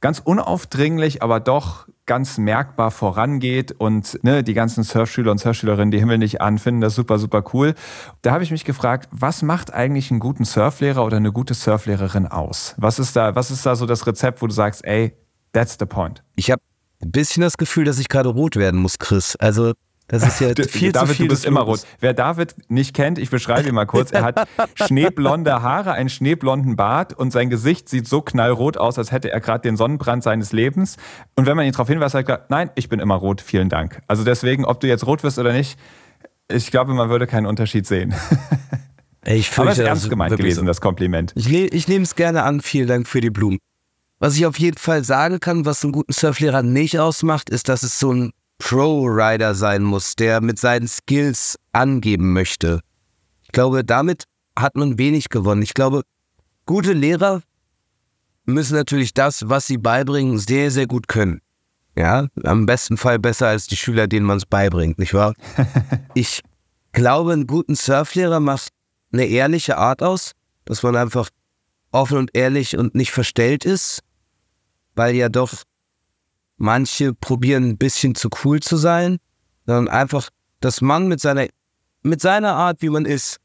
ganz unaufdringlich, aber doch ganz merkbar vorangeht und ne, die ganzen Surfschüler und Surfschülerinnen, die himmeln nicht an, finden das super, super cool. Da habe ich mich gefragt, was macht eigentlich einen guten Surflehrer oder eine gute Surflehrerin aus? Was ist da, was ist da so das Rezept, wo du sagst, ey, That's the point. Ich habe ein bisschen das Gefühl, dass ich gerade rot werden muss, Chris. Also das ist ja viel David, zu viel du bist immer rot. Wer David nicht kennt, ich beschreibe ihn mal kurz. Er hat schneeblonde Haare, einen schneeblonden Bart und sein Gesicht sieht so knallrot aus, als hätte er gerade den Sonnenbrand seines Lebens. Und wenn man ihn darauf hinweist, sagt er, nein, ich bin immer rot, vielen Dank. Also deswegen, ob du jetzt rot wirst oder nicht, ich glaube, man würde keinen Unterschied sehen. Ich fürchte, Aber es ist ernst gemeint gewesen, so. das Kompliment. Ich, ich nehme es gerne an. Vielen Dank für die Blumen. Was ich auf jeden Fall sagen kann, was einen guten Surflehrer nicht ausmacht, ist, dass es so ein Pro-Rider sein muss, der mit seinen Skills angeben möchte. Ich glaube, damit hat man wenig gewonnen. Ich glaube, gute Lehrer müssen natürlich das, was sie beibringen, sehr, sehr gut können. Ja, am besten Fall besser als die Schüler, denen man es beibringt, nicht wahr? ich glaube, einen guten Surflehrer macht eine ehrliche Art aus, dass man einfach offen und ehrlich und nicht verstellt ist weil ja doch manche probieren ein bisschen zu cool zu sein, sondern einfach, dass man mit seiner mit seiner Art, wie man ist,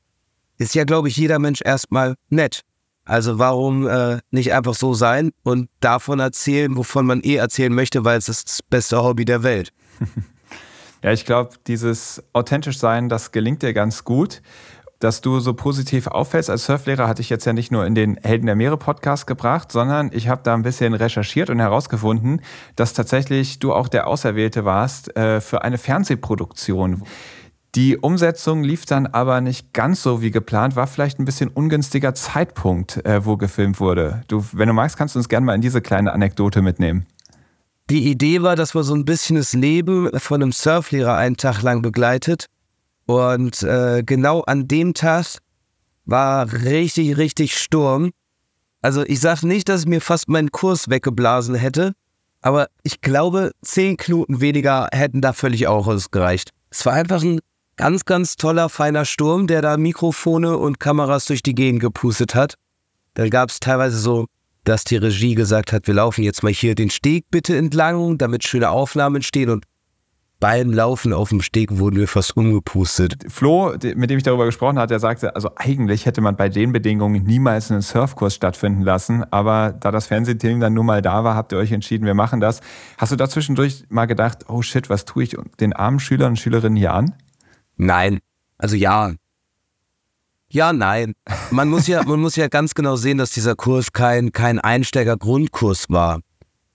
ist ja, glaube ich, jeder Mensch erstmal nett. Also warum äh, nicht einfach so sein und davon erzählen, wovon man eh erzählen möchte, weil es ist das beste Hobby der Welt. ja, ich glaube, dieses authentisch sein, das gelingt dir ganz gut. Dass du so positiv auffällst als Surflehrer, hatte ich jetzt ja nicht nur in den Helden der Meere Podcast gebracht, sondern ich habe da ein bisschen recherchiert und herausgefunden, dass tatsächlich du auch der Auserwählte warst äh, für eine Fernsehproduktion. Die Umsetzung lief dann aber nicht ganz so wie geplant, war vielleicht ein bisschen ungünstiger Zeitpunkt, äh, wo gefilmt wurde. Du, wenn du magst, kannst du uns gerne mal in diese kleine Anekdote mitnehmen. Die Idee war, dass man so ein bisschen das Leben von einem Surflehrer einen Tag lang begleitet. Und äh, genau an dem Tag war richtig, richtig Sturm. Also ich sage nicht, dass mir fast meinen Kurs weggeblasen hätte, aber ich glaube, zehn Knoten weniger hätten da völlig auch ausgereicht. Es war einfach ein Ganz, ganz toller, feiner Sturm, der da Mikrofone und Kameras durch die Gegend gepustet hat. Dann gab es teilweise so, dass die Regie gesagt hat, wir laufen jetzt mal hier den Steg bitte entlang, damit schöne Aufnahmen entstehen und beim Laufen auf dem Steg wurden wir fast umgepustet. Flo, mit dem ich darüber gesprochen habe, der sagte, also eigentlich hätte man bei den Bedingungen niemals einen Surfkurs stattfinden lassen, aber da das Fernsehteam dann nur mal da war, habt ihr euch entschieden, wir machen das. Hast du da zwischendurch mal gedacht, oh shit, was tue ich den armen Schülern und Schülerinnen hier an? Nein. Also ja. Ja, nein. Man muss ja, man muss ja ganz genau sehen, dass dieser Kurs kein, kein Einsteiger-Grundkurs war,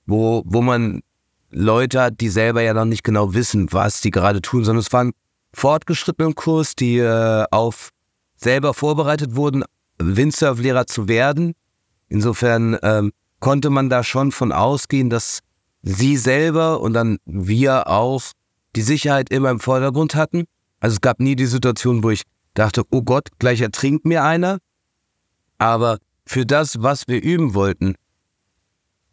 wo, wo man Leute hat, die selber ja noch nicht genau wissen, was die gerade tun, sondern es war ein fortgeschrittener Kurs, die äh, auf selber vorbereitet wurden, Windsurf-Lehrer zu werden. Insofern ähm, konnte man da schon von ausgehen, dass sie selber und dann wir auch die Sicherheit immer im Vordergrund hatten. Also es gab nie die Situation, wo ich dachte, oh Gott, gleich ertrinkt mir einer. Aber für das, was wir üben wollten,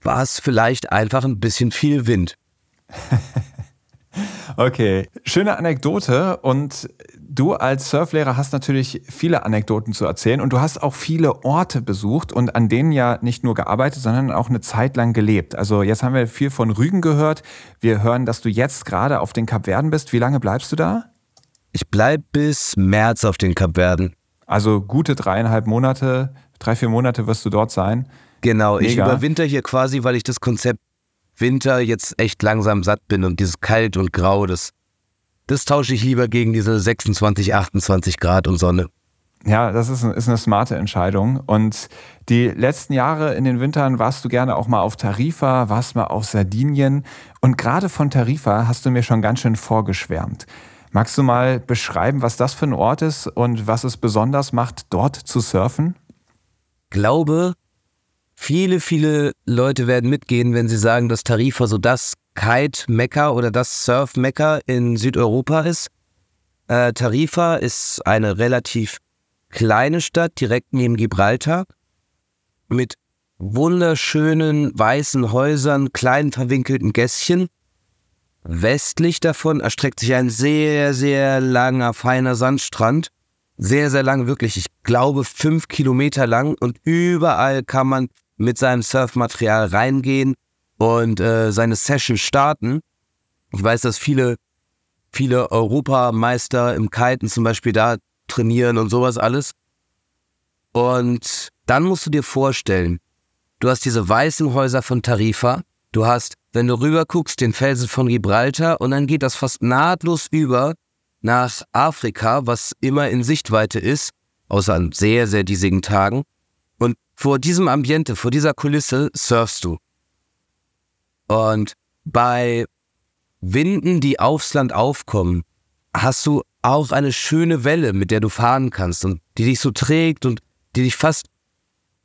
war es vielleicht einfach ein bisschen viel Wind. okay, schöne Anekdote und du als Surflehrer hast natürlich viele Anekdoten zu erzählen und du hast auch viele Orte besucht und an denen ja nicht nur gearbeitet, sondern auch eine Zeit lang gelebt. Also jetzt haben wir viel von Rügen gehört. Wir hören, dass du jetzt gerade auf den Kapverden bist. Wie lange bleibst du da? Ich bleibe bis März auf den Kapverden. Also gute dreieinhalb Monate, drei, vier Monate wirst du dort sein. Genau, Mega. ich überwinter hier quasi, weil ich das Konzept Winter jetzt echt langsam satt bin und dieses Kalt und Grau, das, das tausche ich lieber gegen diese 26, 28 Grad und Sonne. Ja, das ist, ist eine smarte Entscheidung. Und die letzten Jahre in den Wintern warst du gerne auch mal auf Tarifa, warst mal auf Sardinien. Und gerade von Tarifa hast du mir schon ganz schön vorgeschwärmt. Magst du mal beschreiben, was das für ein Ort ist und was es besonders macht, dort zu surfen? Glaube, viele, viele Leute werden mitgehen, wenn sie sagen, dass Tarifa so das Kite-Mekka oder das Surf-Mekka in Südeuropa ist. Äh, Tarifa ist eine relativ kleine Stadt direkt neben Gibraltar mit wunderschönen weißen Häusern, kleinen verwinkelten Gässchen Westlich davon erstreckt sich ein sehr, sehr langer, feiner Sandstrand. Sehr, sehr lang, wirklich. Ich glaube, fünf Kilometer lang. Und überall kann man mit seinem Surfmaterial reingehen und äh, seine Session starten. Ich weiß, dass viele, viele Europameister im Kiten zum Beispiel da trainieren und sowas alles. Und dann musst du dir vorstellen, du hast diese weißen Häuser von Tarifa, du hast wenn du rüber guckst, den Felsen von Gibraltar und dann geht das fast nahtlos über nach Afrika, was immer in Sichtweite ist, außer an sehr, sehr diesigen Tagen. Vor diesem Ambiente, vor dieser Kulisse surfst du. Und bei Winden, die aufs Land aufkommen, hast du auch eine schöne Welle, mit der du fahren kannst und die dich so trägt und die dich fast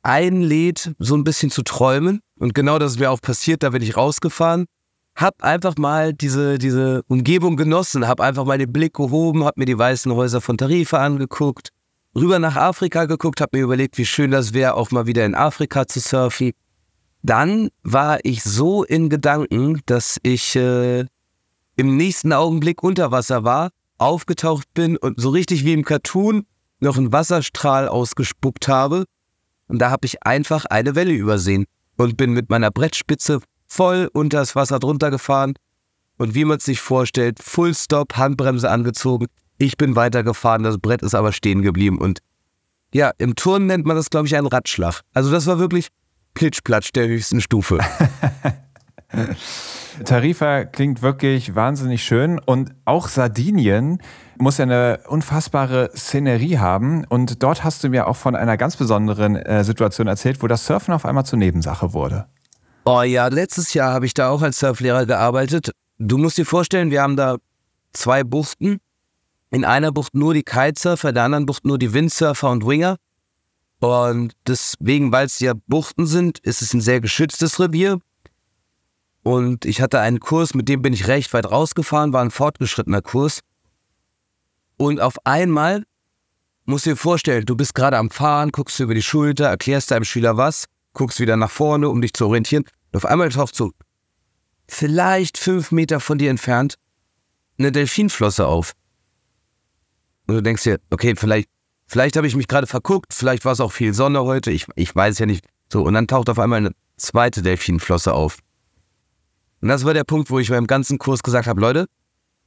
einlädt, so ein bisschen zu träumen. Und genau das ist mir auch passiert, da bin ich rausgefahren. Hab einfach mal diese, diese Umgebung genossen, hab einfach mal den Blick gehoben, hab mir die weißen Häuser von Tarifa angeguckt, rüber nach Afrika geguckt, hab mir überlegt, wie schön das wäre, auch mal wieder in Afrika zu surfen. Dann war ich so in Gedanken, dass ich äh, im nächsten Augenblick unter Wasser war, aufgetaucht bin und so richtig wie im Cartoon noch einen Wasserstrahl ausgespuckt habe und da habe ich einfach eine Welle übersehen und bin mit meiner Brettspitze voll unter das Wasser drunter gefahren und wie man sich vorstellt, Full Stop, Handbremse angezogen, Ich bin weitergefahren, das Brett ist aber stehen geblieben. Und ja, im Turn nennt man das, glaube ich, einen Radschlag. Also das war wirklich Plitschplatsch der höchsten Stufe. Tarifa klingt wirklich wahnsinnig schön und auch Sardinien muss ja eine unfassbare Szenerie haben und dort hast du mir auch von einer ganz besonderen äh, Situation erzählt, wo das Surfen auf einmal zur Nebensache wurde. Oh ja, letztes Jahr habe ich da auch als Surflehrer gearbeitet. Du musst dir vorstellen, wir haben da zwei Buchten. In einer Bucht nur die Kitesurfer, in der anderen Bucht nur die Windsurfer und Winger. Und deswegen, weil es ja Buchten sind, ist es ein sehr geschütztes Revier. Und ich hatte einen Kurs, mit dem bin ich recht weit rausgefahren, war ein fortgeschrittener Kurs. Und auf einmal musst du dir vorstellen, du bist gerade am Fahren, guckst über die Schulter, erklärst deinem Schüler was, guckst wieder nach vorne, um dich zu orientieren. Und auf einmal taucht so vielleicht fünf Meter von dir entfernt eine Delfinflosse auf. Und du denkst dir, okay, vielleicht, vielleicht habe ich mich gerade verguckt, vielleicht war es auch viel Sonne heute, ich, ich weiß ja nicht. So, und dann taucht auf einmal eine zweite Delfinflosse auf. Und das war der Punkt, wo ich beim ganzen Kurs gesagt habe, Leute,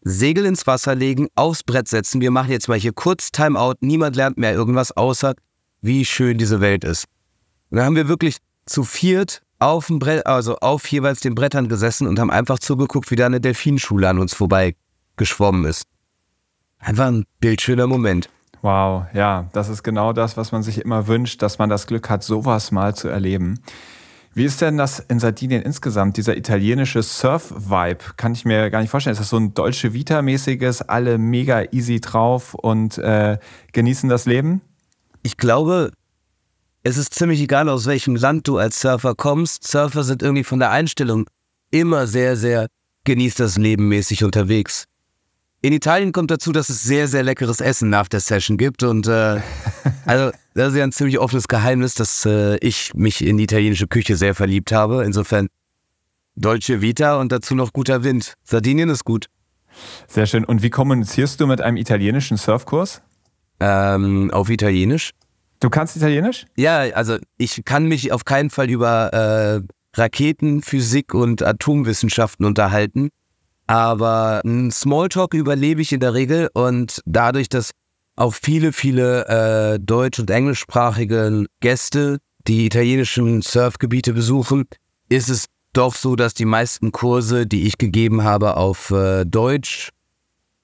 Segel ins Wasser legen, aufs Brett setzen, wir machen jetzt mal hier kurz Timeout, niemand lernt mehr irgendwas, außer wie schön diese Welt ist. Und dann haben wir wirklich zu viert auf dem Brett, also auf jeweils den Brettern gesessen und haben einfach zugeguckt, wie da eine Delfinschule an uns vorbei geschwommen ist. Einfach ein bildschöner Moment. Wow, ja, das ist genau das, was man sich immer wünscht, dass man das Glück hat, sowas mal zu erleben. Wie ist denn das in Sardinien insgesamt, dieser italienische Surf-Vibe? Kann ich mir gar nicht vorstellen. Ist das so ein Dolce Vita-mäßiges, alle mega easy drauf und äh, genießen das Leben? Ich glaube, es ist ziemlich egal, aus welchem Land du als Surfer kommst. Surfer sind irgendwie von der Einstellung immer sehr, sehr genießt das Leben mäßig unterwegs. In Italien kommt dazu, dass es sehr, sehr leckeres Essen nach der Session gibt. Und äh, also das ist ja ein ziemlich offenes Geheimnis, dass äh, ich mich in die italienische Küche sehr verliebt habe. Insofern Dolce Vita und dazu noch guter Wind. Sardinien ist gut. Sehr schön. Und wie kommunizierst du mit einem italienischen Surfkurs? Ähm, auf Italienisch. Du kannst Italienisch? Ja, also ich kann mich auf keinen Fall über äh, Raketen, Physik und Atomwissenschaften unterhalten. Aber ein Smalltalk überlebe ich in der Regel und dadurch, dass auch viele, viele äh, deutsch- und englischsprachige Gäste die italienischen Surfgebiete besuchen, ist es doch so, dass die meisten Kurse, die ich gegeben habe, auf äh, Deutsch,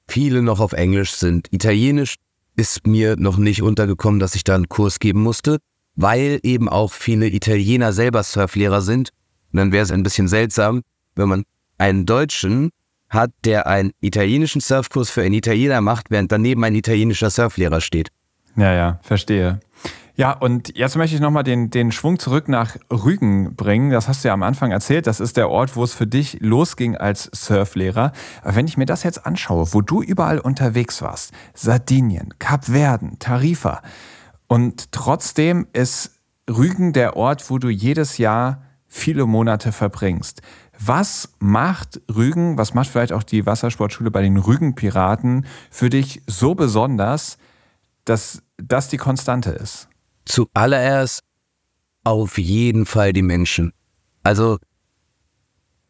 viele noch auf Englisch sind. Italienisch ist mir noch nicht untergekommen, dass ich da einen Kurs geben musste, weil eben auch viele Italiener selber Surflehrer sind. Und dann wäre es ein bisschen seltsam, wenn man einen Deutschen hat, der einen italienischen Surfkurs für einen Italiener macht, während daneben ein italienischer Surflehrer steht. Ja, ja, verstehe. Ja, und jetzt möchte ich nochmal den, den Schwung zurück nach Rügen bringen. Das hast du ja am Anfang erzählt. Das ist der Ort, wo es für dich losging als Surflehrer. Aber wenn ich mir das jetzt anschaue, wo du überall unterwegs warst, Sardinien, Kapverden, Tarifa, und trotzdem ist Rügen der Ort, wo du jedes Jahr viele Monate verbringst. Was macht Rügen, was macht vielleicht auch die Wassersportschule bei den Rügenpiraten für dich so besonders, dass das die Konstante ist? Zuallererst auf jeden Fall die Menschen. Also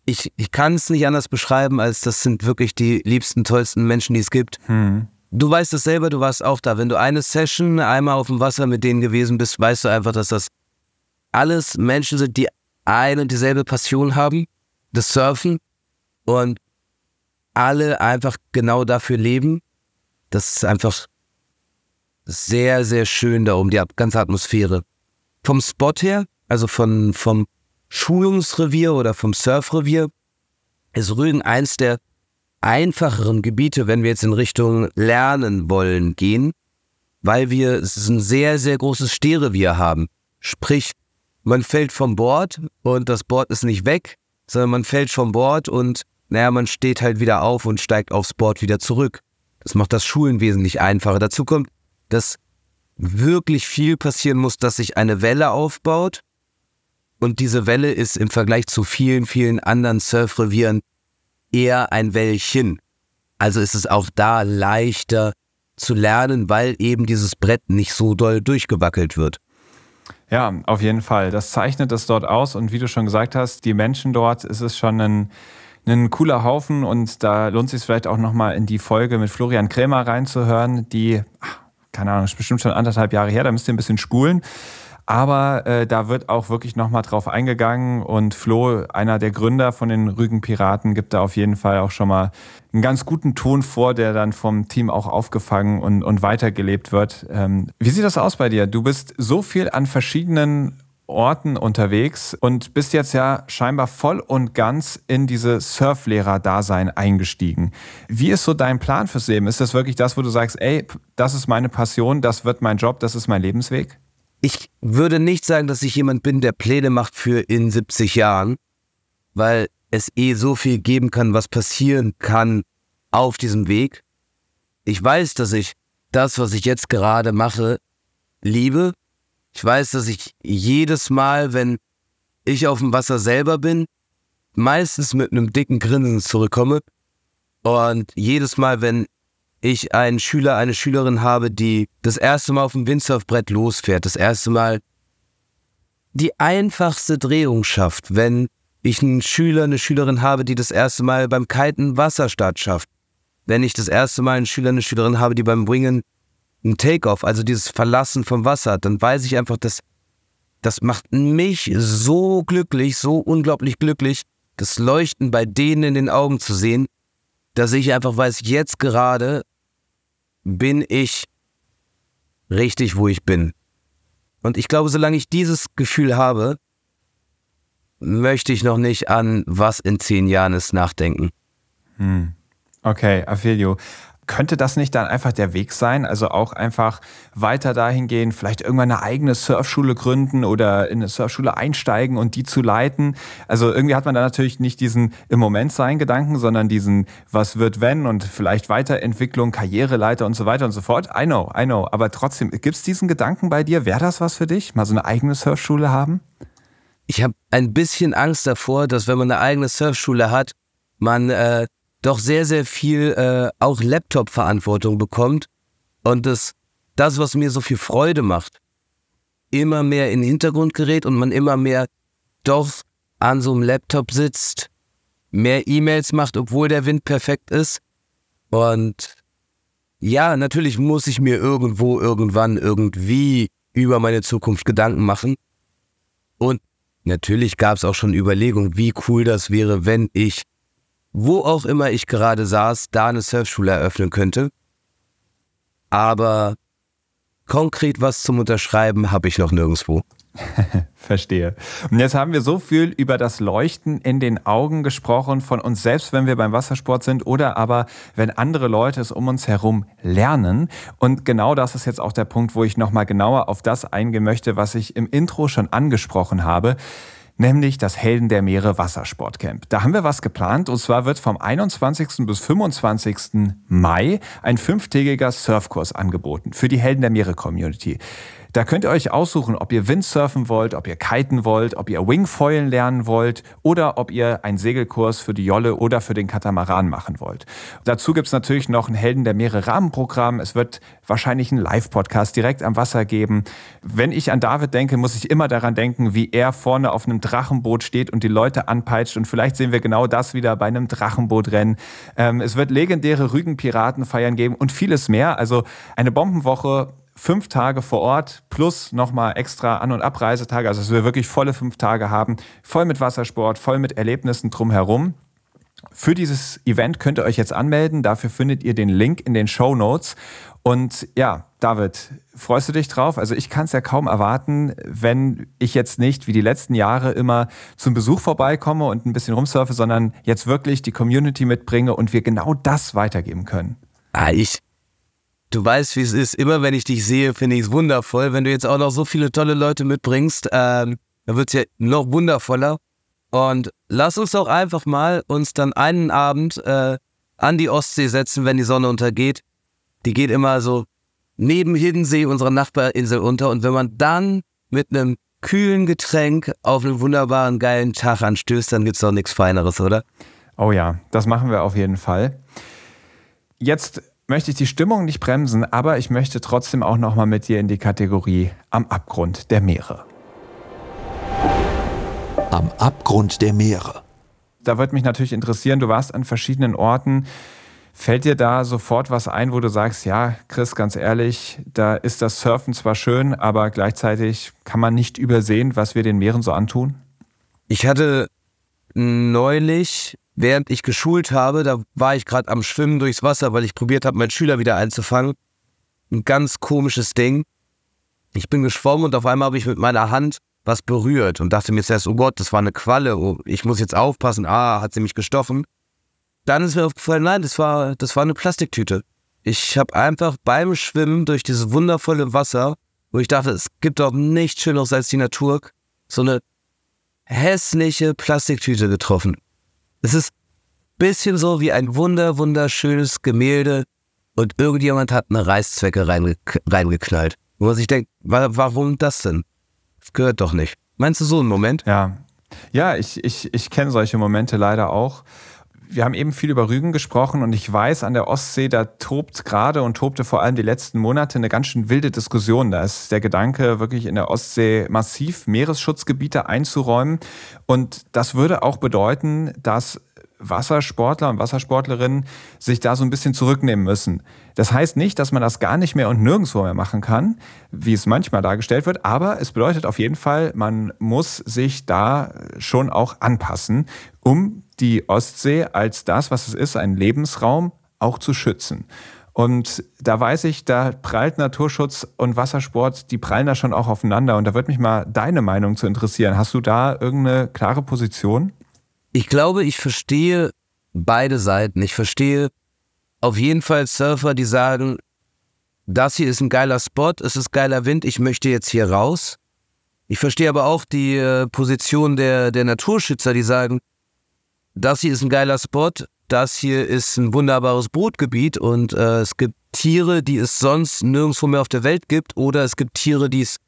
ich, ich kann es nicht anders beschreiben, als das sind wirklich die liebsten, tollsten Menschen, die es gibt. Hm. Du weißt es selber, du warst auch da. Wenn du eine Session einmal auf dem Wasser mit denen gewesen bist, weißt du einfach, dass das alles Menschen sind, die eine und dieselbe Passion haben das Surfen und alle einfach genau dafür leben. Das ist einfach sehr, sehr schön da oben, die ganze Atmosphäre. Vom Spot her, also von, vom Schulungsrevier oder vom Surfrevier, ist Rügen eins der einfacheren Gebiete, wenn wir jetzt in Richtung Lernen wollen gehen, weil wir ein sehr, sehr großes Stehrevier haben. Sprich, man fällt vom Board und das Board ist nicht weg, sondern man fällt vom Board und naja, man steht halt wieder auf und steigt aufs Board wieder zurück. Das macht das Schulen wesentlich einfacher. Dazu kommt, dass wirklich viel passieren muss, dass sich eine Welle aufbaut. Und diese Welle ist im Vergleich zu vielen, vielen anderen Surfrevieren eher ein Wellchen. Also ist es auch da leichter zu lernen, weil eben dieses Brett nicht so doll durchgewackelt wird. Ja, auf jeden Fall. Das zeichnet es dort aus und wie du schon gesagt hast, die Menschen dort, ist es schon ein ein cooler Haufen und da lohnt sich vielleicht auch nochmal in die Folge mit Florian Krämer reinzuhören, die, keine Ahnung, ist bestimmt schon anderthalb Jahre her, da müsst ihr ein bisschen spulen. Aber äh, da wird auch wirklich nochmal drauf eingegangen und Flo, einer der Gründer von den Rügenpiraten, gibt da auf jeden Fall auch schon mal einen ganz guten Ton vor, der dann vom Team auch aufgefangen und, und weitergelebt wird. Ähm, wie sieht das aus bei dir? Du bist so viel an verschiedenen Orten unterwegs und bist jetzt ja scheinbar voll und ganz in diese Surflehrer-Dasein eingestiegen. Wie ist so dein Plan fürs Leben? Ist das wirklich das, wo du sagst, ey, das ist meine Passion, das wird mein Job, das ist mein Lebensweg? Ich würde nicht sagen, dass ich jemand bin, der Pläne macht für in 70 Jahren, weil es eh so viel geben kann, was passieren kann auf diesem Weg. Ich weiß, dass ich das, was ich jetzt gerade mache, liebe. Ich weiß, dass ich jedes Mal, wenn ich auf dem Wasser selber bin, meistens mit einem dicken Grinsen zurückkomme. Und jedes Mal, wenn ich einen Schüler, eine Schülerin habe, die das erste Mal auf dem Windsurfbrett losfährt, das erste Mal die einfachste Drehung schafft, wenn ich einen Schüler, eine Schülerin habe, die das erste Mal beim Kiten Wasserstart schafft, wenn ich das erste Mal einen Schüler, eine Schülerin habe, die beim Wingen einen Takeoff, also dieses Verlassen vom Wasser, dann weiß ich einfach, dass das macht mich so glücklich, so unglaublich glücklich, das Leuchten bei denen in den Augen zu sehen, dass ich einfach weiß, jetzt gerade bin ich richtig, wo ich bin. Und ich glaube, solange ich dieses Gefühl habe, möchte ich noch nicht an, was in zehn Jahren ist, nachdenken. Hm. Okay, Afelio. Könnte das nicht dann einfach der Weg sein? Also auch einfach weiter dahin gehen, vielleicht irgendwann eine eigene Surfschule gründen oder in eine Surfschule einsteigen und die zu leiten? Also irgendwie hat man da natürlich nicht diesen im Moment sein Gedanken, sondern diesen was wird wenn und vielleicht Weiterentwicklung, Karriereleiter und so weiter und so fort. I know, I know. Aber trotzdem, gibt es diesen Gedanken bei dir? Wäre das was für dich? Mal so eine eigene Surfschule haben? Ich habe ein bisschen Angst davor, dass wenn man eine eigene Surfschule hat, man äh, doch sehr, sehr viel äh, auch Laptop-Verantwortung bekommt und das, das, was mir so viel Freude macht, immer mehr in den Hintergrund gerät und man immer mehr doch an so einem Laptop sitzt, mehr E-Mails macht, obwohl der Wind perfekt ist. Und ja, natürlich muss ich mir irgendwo, irgendwann, irgendwie über meine Zukunft Gedanken machen. Und natürlich gab es auch schon Überlegungen, wie cool das wäre, wenn ich wo auch immer ich gerade saß, da eine Surfschule eröffnen könnte. Aber konkret was zum Unterschreiben habe ich noch nirgendwo. Verstehe. Und jetzt haben wir so viel über das Leuchten in den Augen gesprochen, von uns selbst, wenn wir beim Wassersport sind, oder aber wenn andere Leute es um uns herum lernen. Und genau das ist jetzt auch der Punkt, wo ich nochmal genauer auf das eingehen möchte, was ich im Intro schon angesprochen habe nämlich das Helden der Meere Wassersportcamp. Da haben wir was geplant und zwar wird vom 21. bis 25. Mai ein fünftägiger Surfkurs angeboten für die Helden der Meere Community. Da könnt ihr euch aussuchen, ob ihr Windsurfen wollt, ob ihr kiten wollt, ob ihr Wingfoilen lernen wollt oder ob ihr einen Segelkurs für die Jolle oder für den Katamaran machen wollt. Dazu gibt's natürlich noch ein Helden der Meere Rahmenprogramm. Es wird wahrscheinlich einen Live-Podcast direkt am Wasser geben. Wenn ich an David denke, muss ich immer daran denken, wie er vorne auf einem Drachenboot steht und die Leute anpeitscht. Und vielleicht sehen wir genau das wieder bei einem Drachenbootrennen. Ähm, es wird legendäre Rügenpiratenfeiern geben und vieles mehr. Also eine Bombenwoche fünf Tage vor Ort plus nochmal extra An- und Abreisetage, also dass wir wirklich volle fünf Tage haben, voll mit Wassersport, voll mit Erlebnissen drumherum. Für dieses Event könnt ihr euch jetzt anmelden. Dafür findet ihr den Link in den Show Notes. Und ja, David, freust du dich drauf? Also ich kann es ja kaum erwarten, wenn ich jetzt nicht wie die letzten Jahre immer zum Besuch vorbeikomme und ein bisschen rumsurfe, sondern jetzt wirklich die Community mitbringe und wir genau das weitergeben können. Ah, ich, du weißt, wie es ist. Immer wenn ich dich sehe, finde ich es wundervoll. Wenn du jetzt auch noch so viele tolle Leute mitbringst, ähm, dann wird es ja noch wundervoller. Und lass uns doch einfach mal uns dann einen Abend äh, an die Ostsee setzen, wenn die Sonne untergeht. Die geht immer so neben Hiddensee, unserer Nachbarinsel, unter. Und wenn man dann mit einem kühlen Getränk auf einen wunderbaren, geilen Tag anstößt, dann gibt es doch nichts Feineres, oder? Oh ja, das machen wir auf jeden Fall. Jetzt möchte ich die Stimmung nicht bremsen, aber ich möchte trotzdem auch noch mal mit dir in die Kategorie am Abgrund der Meere. Am Abgrund der Meere. da würde mich natürlich interessieren, du warst an verschiedenen Orten. Fällt dir da sofort was ein, wo du sagst, ja, Chris, ganz ehrlich, da ist das Surfen zwar schön, aber gleichzeitig kann man nicht übersehen, was wir den Meeren so antun? Ich hatte neulich, während ich geschult habe, da war ich gerade am Schwimmen durchs Wasser, weil ich probiert habe, meinen Schüler wieder einzufangen. Ein ganz komisches Ding. Ich bin geschwommen und auf einmal habe ich mit meiner Hand was berührt und dachte mir zuerst, oh Gott, das war eine Qualle, oh, ich muss jetzt aufpassen, ah, hat sie mich gestochen. Dann ist mir aufgefallen, nein, das war, das war eine Plastiktüte. Ich habe einfach beim Schwimmen durch dieses wundervolle Wasser, wo ich dachte, es gibt doch nichts Schöneres als die Natur, so eine hässliche Plastiktüte getroffen. Es ist ein bisschen so wie ein wunder, wunderschönes Gemälde und irgendjemand hat eine Reißzwecke reinge reingeknallt. Wo man sich denkt, wa warum das denn? Das gehört doch nicht. Meinst du so einen Moment? Ja. Ja, ich, ich, ich kenne solche Momente leider auch wir haben eben viel über Rügen gesprochen und ich weiß, an der Ostsee, da tobt gerade und tobte vor allem die letzten Monate eine ganz schön wilde Diskussion. Da ist der Gedanke, wirklich in der Ostsee massiv Meeresschutzgebiete einzuräumen. Und das würde auch bedeuten, dass Wassersportler und Wassersportlerinnen sich da so ein bisschen zurücknehmen müssen. Das heißt nicht, dass man das gar nicht mehr und nirgendwo mehr machen kann, wie es manchmal dargestellt wird, aber es bedeutet auf jeden Fall, man muss sich da schon auch anpassen, um die Ostsee als das, was es ist, ein Lebensraum, auch zu schützen. Und da weiß ich, da prallt Naturschutz und Wassersport, die prallen da schon auch aufeinander. Und da würde mich mal deine Meinung zu interessieren. Hast du da irgendeine klare Position? Ich glaube, ich verstehe beide Seiten. Ich verstehe auf jeden Fall Surfer, die sagen, das hier ist ein geiler Spot, es ist geiler Wind, ich möchte jetzt hier raus. Ich verstehe aber auch die äh, Position der, der Naturschützer, die sagen, das hier ist ein geiler Spot, das hier ist ein wunderbares Brutgebiet und äh, es gibt Tiere, die es sonst nirgendwo mehr auf der Welt gibt oder es gibt Tiere, die es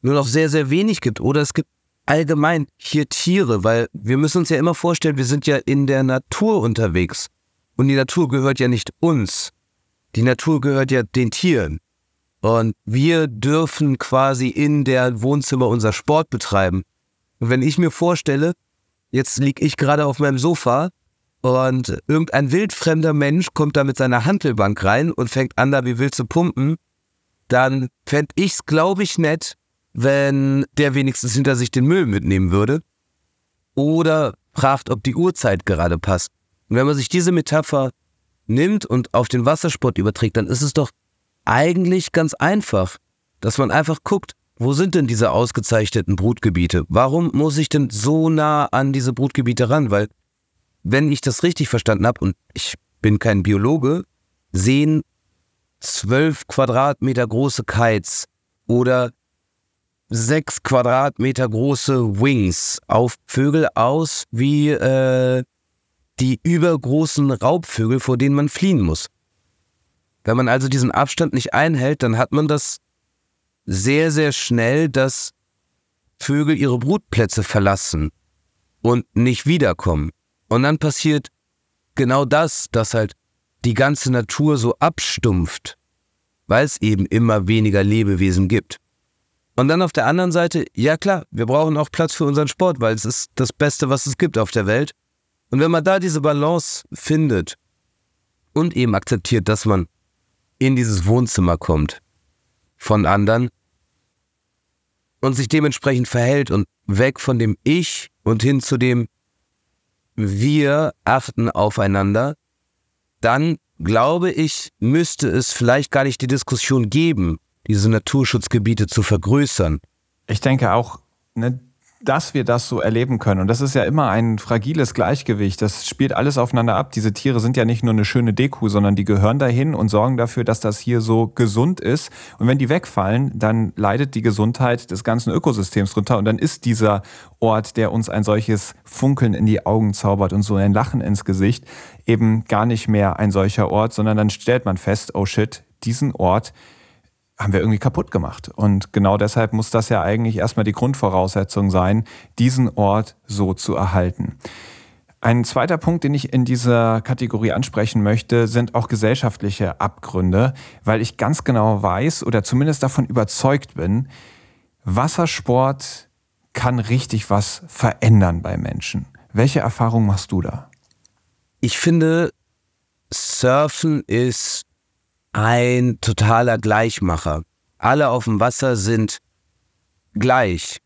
nur noch sehr, sehr wenig gibt oder es gibt allgemein hier Tiere, weil wir müssen uns ja immer vorstellen, wir sind ja in der Natur unterwegs. Und die Natur gehört ja nicht uns. Die Natur gehört ja den Tieren. Und wir dürfen quasi in der Wohnzimmer unser Sport betreiben. Und wenn ich mir vorstelle, jetzt liege ich gerade auf meinem Sofa und irgendein wildfremder Mensch kommt da mit seiner Handelbank rein und fängt an, da wie wild zu pumpen, dann fände ich es, glaube ich, nett, wenn der wenigstens hinter sich den Müll mitnehmen würde. Oder fragt, ob die Uhrzeit gerade passt. Und wenn man sich diese Metapher nimmt und auf den Wassersport überträgt, dann ist es doch eigentlich ganz einfach, dass man einfach guckt, wo sind denn diese ausgezeichneten Brutgebiete? Warum muss ich denn so nah an diese Brutgebiete ran? Weil, wenn ich das richtig verstanden habe, und ich bin kein Biologe, sehen zwölf Quadratmeter große Kites oder sechs Quadratmeter große Wings auf Vögel aus wie äh, die übergroßen Raubvögel, vor denen man fliehen muss. Wenn man also diesen Abstand nicht einhält, dann hat man das sehr, sehr schnell, dass Vögel ihre Brutplätze verlassen und nicht wiederkommen. Und dann passiert genau das, dass halt die ganze Natur so abstumpft, weil es eben immer weniger Lebewesen gibt. Und dann auf der anderen Seite, ja klar, wir brauchen auch Platz für unseren Sport, weil es ist das Beste, was es gibt auf der Welt. Und wenn man da diese Balance findet und eben akzeptiert, dass man in dieses Wohnzimmer kommt von anderen und sich dementsprechend verhält und weg von dem Ich und hin zu dem Wir achten aufeinander, dann glaube ich, müsste es vielleicht gar nicht die Diskussion geben, diese Naturschutzgebiete zu vergrößern. Ich denke auch, ne, dass wir das so erleben können. Und das ist ja immer ein fragiles Gleichgewicht. Das spielt alles aufeinander ab. Diese Tiere sind ja nicht nur eine schöne Deko, sondern die gehören dahin und sorgen dafür, dass das hier so gesund ist. Und wenn die wegfallen, dann leidet die Gesundheit des ganzen Ökosystems drunter. Und dann ist dieser Ort, der uns ein solches Funkeln in die Augen zaubert und so ein Lachen ins Gesicht, eben gar nicht mehr ein solcher Ort, sondern dann stellt man fest, oh shit, diesen Ort, haben wir irgendwie kaputt gemacht. Und genau deshalb muss das ja eigentlich erstmal die Grundvoraussetzung sein, diesen Ort so zu erhalten. Ein zweiter Punkt, den ich in dieser Kategorie ansprechen möchte, sind auch gesellschaftliche Abgründe, weil ich ganz genau weiß oder zumindest davon überzeugt bin, Wassersport kann richtig was verändern bei Menschen. Welche Erfahrung machst du da? Ich finde, Surfen ist ein totaler Gleichmacher. Alle auf dem Wasser sind gleich.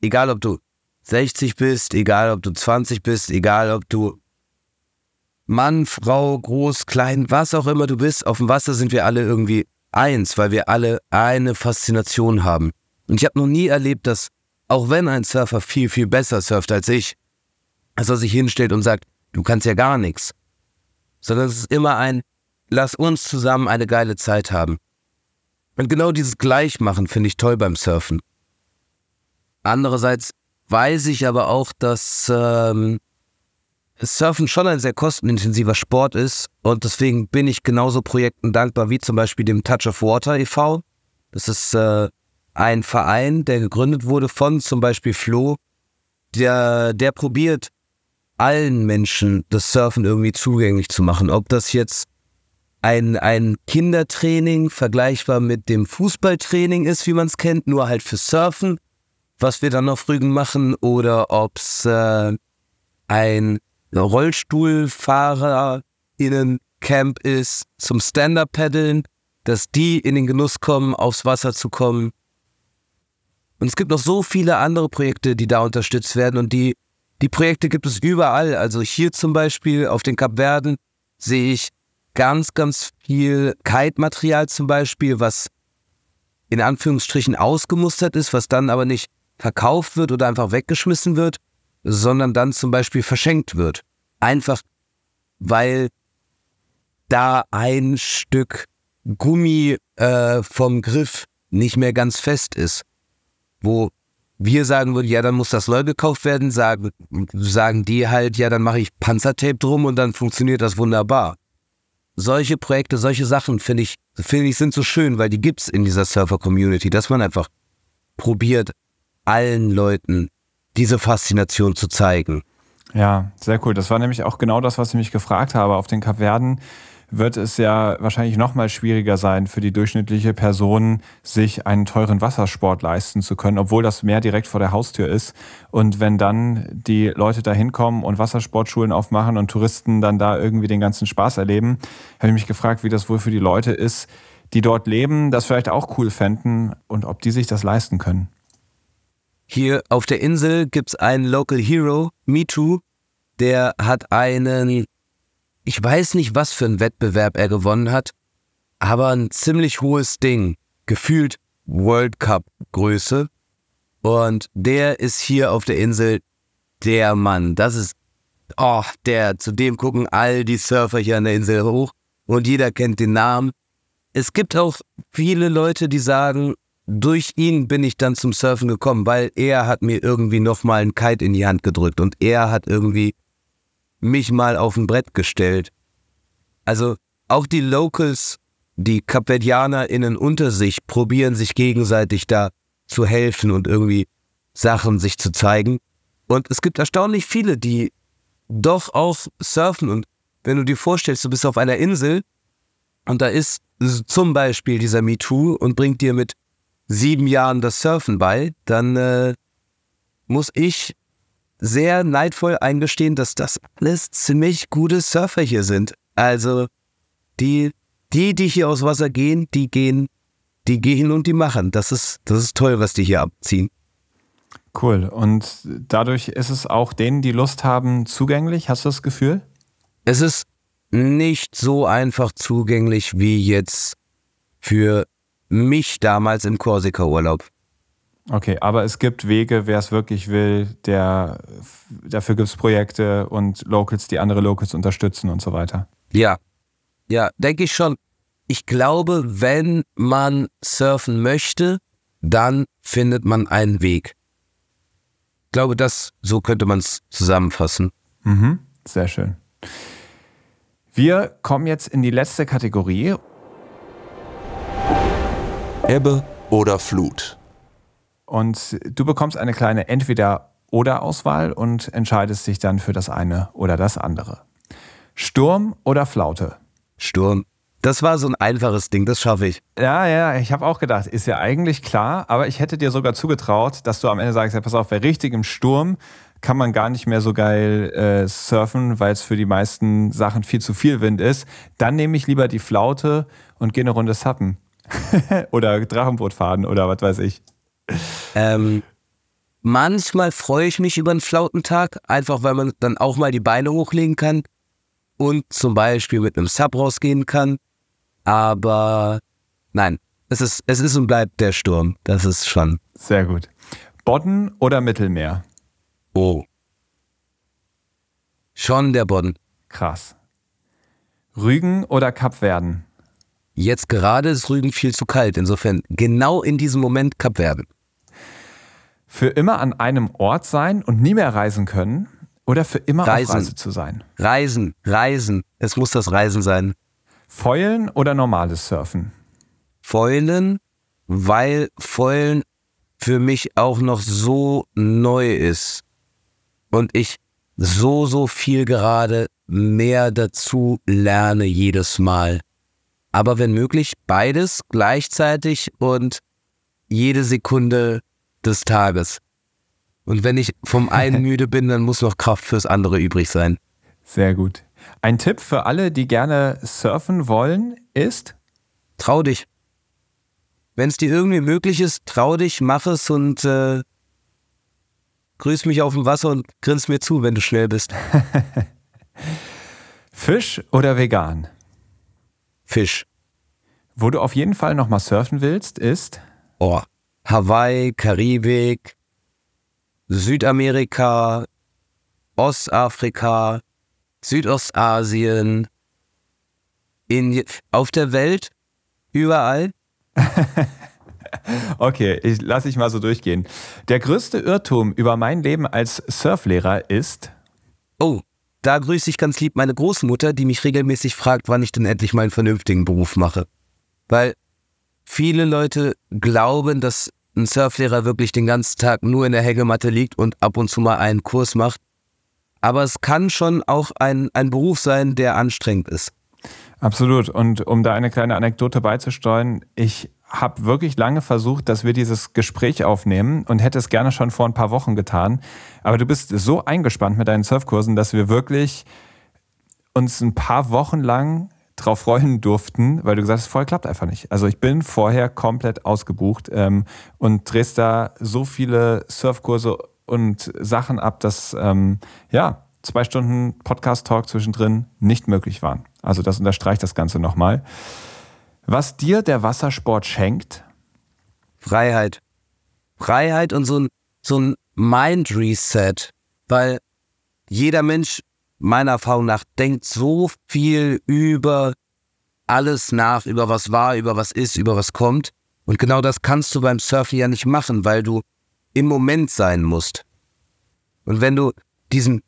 Egal ob du 60 bist, egal ob du 20 bist, egal ob du Mann, Frau, groß, klein, was auch immer du bist, auf dem Wasser sind wir alle irgendwie eins, weil wir alle eine Faszination haben. Und ich habe noch nie erlebt, dass, auch wenn ein Surfer viel, viel besser surft als ich, dass er sich hinstellt und sagt, du kannst ja gar nichts. Sondern es ist immer ein, lass uns zusammen eine geile Zeit haben. Und genau dieses Gleichmachen finde ich toll beim Surfen. Andererseits weiß ich aber auch, dass ähm, Surfen schon ein sehr kostenintensiver Sport ist und deswegen bin ich genauso Projekten dankbar wie zum Beispiel dem Touch of Water e.V. Das ist äh, ein Verein, der gegründet wurde von zum Beispiel Flo, der, der probiert allen Menschen das Surfen irgendwie zugänglich zu machen. Ob das jetzt ein, ein Kindertraining vergleichbar mit dem Fußballtraining ist, wie man es kennt, nur halt für Surfen, was wir dann auf Rügen machen, oder ob es äh, ein RollstuhlfahrerInnen-Camp ist zum Stand-Up-Paddeln, dass die in den Genuss kommen, aufs Wasser zu kommen. Und es gibt noch so viele andere Projekte, die da unterstützt werden und die, die Projekte gibt es überall. Also hier zum Beispiel auf den Kapverden sehe ich ganz, ganz viel Kite-Material zum Beispiel, was in Anführungsstrichen ausgemustert ist, was dann aber nicht verkauft wird oder einfach weggeschmissen wird, sondern dann zum Beispiel verschenkt wird. Einfach weil da ein Stück Gummi äh, vom Griff nicht mehr ganz fest ist. Wo wir sagen würden, ja, dann muss das neu gekauft werden, sagen, sagen die halt, ja, dann mache ich Panzertape drum und dann funktioniert das wunderbar. Solche Projekte, solche Sachen finde ich, finde ich sind so schön, weil die gibt's in dieser Surfer-Community, dass man einfach probiert, allen Leuten diese Faszination zu zeigen. Ja, sehr cool. Das war nämlich auch genau das, was ich mich gefragt habe. Auf den Kapverden wird es ja wahrscheinlich noch mal schwieriger sein für die durchschnittliche Person, sich einen teuren Wassersport leisten zu können, obwohl das Meer direkt vor der Haustür ist. Und wenn dann die Leute da hinkommen und Wassersportschulen aufmachen und Touristen dann da irgendwie den ganzen Spaß erleben, habe ich mich gefragt, wie das wohl für die Leute ist, die dort leben, das vielleicht auch cool fänden und ob die sich das leisten können. Hier auf der Insel gibt es einen Local Hero, MeToo, der hat einen, ich weiß nicht, was für einen Wettbewerb er gewonnen hat, aber ein ziemlich hohes Ding, gefühlt World Cup Größe. Und der ist hier auf der Insel der Mann. Das ist, oh, der, zu dem gucken all die Surfer hier an der Insel hoch und jeder kennt den Namen. Es gibt auch viele Leute, die sagen, durch ihn bin ich dann zum Surfen gekommen, weil er hat mir irgendwie nochmal einen Kite in die Hand gedrückt und er hat irgendwie mich mal auf ein Brett gestellt. Also auch die Locals, die KapverdianerInnen unter sich probieren sich gegenseitig da zu helfen und irgendwie Sachen sich zu zeigen. Und es gibt erstaunlich viele, die doch auch surfen. Und wenn du dir vorstellst, du bist auf einer Insel und da ist zum Beispiel dieser MeToo und bringt dir mit sieben Jahren das Surfen bei, dann äh, muss ich sehr neidvoll eingestehen, dass das alles ziemlich gute Surfer hier sind. Also die, die, die hier aus Wasser gehen, die gehen, die gehen und die machen. Das ist, das ist toll, was die hier abziehen. Cool. Und dadurch ist es auch denen, die Lust haben, zugänglich. Hast du das Gefühl? Es ist nicht so einfach zugänglich wie jetzt für mich damals im Korsika-Urlaub. Okay, aber es gibt Wege, wer es wirklich will, der, dafür gibt es Projekte und Locals, die andere Locals unterstützen und so weiter. Ja, ja, denke ich schon. Ich glaube, wenn man surfen möchte, dann findet man einen Weg. Ich glaube, das, so könnte man es zusammenfassen. Mhm, sehr schön. Wir kommen jetzt in die letzte Kategorie Ebbe oder Flut. Und du bekommst eine kleine Entweder-Oder-Auswahl und entscheidest dich dann für das eine oder das andere. Sturm oder Flaute? Sturm. Das war so ein einfaches Ding, das schaffe ich. Ja, ja, ich habe auch gedacht, ist ja eigentlich klar, aber ich hätte dir sogar zugetraut, dass du am Ende sagst, ja, pass auf, wer richtig im Sturm kann man gar nicht mehr so geil äh, surfen, weil es für die meisten Sachen viel zu viel Wind ist. Dann nehme ich lieber die Flaute und gehe eine Runde sappen. oder Drachenboot fahren oder was weiß ich. Ähm, manchmal freue ich mich über einen Flautentag, einfach weil man dann auch mal die Beine hochlegen kann und zum Beispiel mit einem Sub rausgehen kann. Aber nein, es ist, es ist und bleibt der Sturm. Das ist schon. Sehr gut. Bodden oder Mittelmeer? Oh. Schon der Bodden. Krass. Rügen oder Kapverden? Jetzt gerade ist Rügen viel zu kalt. Insofern genau in diesem Moment Kapverden. Für immer an einem Ort sein und nie mehr reisen können oder für immer reisen. auf Reise zu sein? Reisen, reisen. Es muss das Reisen sein. Fäulen oder normales Surfen? Fäulen, weil Fäulen für mich auch noch so neu ist und ich so, so viel gerade mehr dazu lerne jedes Mal. Aber wenn möglich, beides gleichzeitig und jede Sekunde des Tages. Und wenn ich vom einen müde bin, dann muss noch Kraft fürs andere übrig sein. Sehr gut. Ein Tipp für alle, die gerne surfen wollen, ist? Trau dich. Wenn es dir irgendwie möglich ist, trau dich, mach es und äh, grüß mich auf dem Wasser und grinst mir zu, wenn du schnell bist. Fisch oder vegan? Fisch. Wo du auf jeden Fall nochmal surfen willst, ist? Oh, Hawaii, Karibik, Südamerika, Ostafrika, Südostasien, Indien, auf der Welt, überall. okay, ich lasse ich mal so durchgehen. Der größte Irrtum über mein Leben als Surflehrer ist. Oh, da grüße ich ganz lieb meine Großmutter, die mich regelmäßig fragt, wann ich denn endlich meinen vernünftigen Beruf mache. Weil viele Leute glauben, dass ein Surflehrer wirklich den ganzen Tag nur in der Hängematte liegt und ab und zu mal einen Kurs macht. Aber es kann schon auch ein, ein Beruf sein, der anstrengend ist. Absolut. Und um da eine kleine Anekdote beizusteuern, ich habe wirklich lange versucht, dass wir dieses Gespräch aufnehmen und hätte es gerne schon vor ein paar Wochen getan. Aber du bist so eingespannt mit deinen Surfkursen, dass wir wirklich uns ein paar Wochen lang drauf freuen durften, weil du gesagt hast, vorher klappt einfach nicht. Also ich bin vorher komplett ausgebucht ähm, und drehst da so viele Surfkurse und Sachen ab, dass ähm, ja zwei Stunden Podcast-Talk zwischendrin nicht möglich waren. Also das unterstreicht das Ganze nochmal. Was dir der Wassersport schenkt? Freiheit. Freiheit und so ein, so ein Mind-Reset. Weil jeder Mensch, meiner Erfahrung nach, denkt so viel über alles nach, über was war, über was ist, über was kommt. Und genau das kannst du beim Surfen ja nicht machen, weil du im Moment sein musst. Und wenn du diesen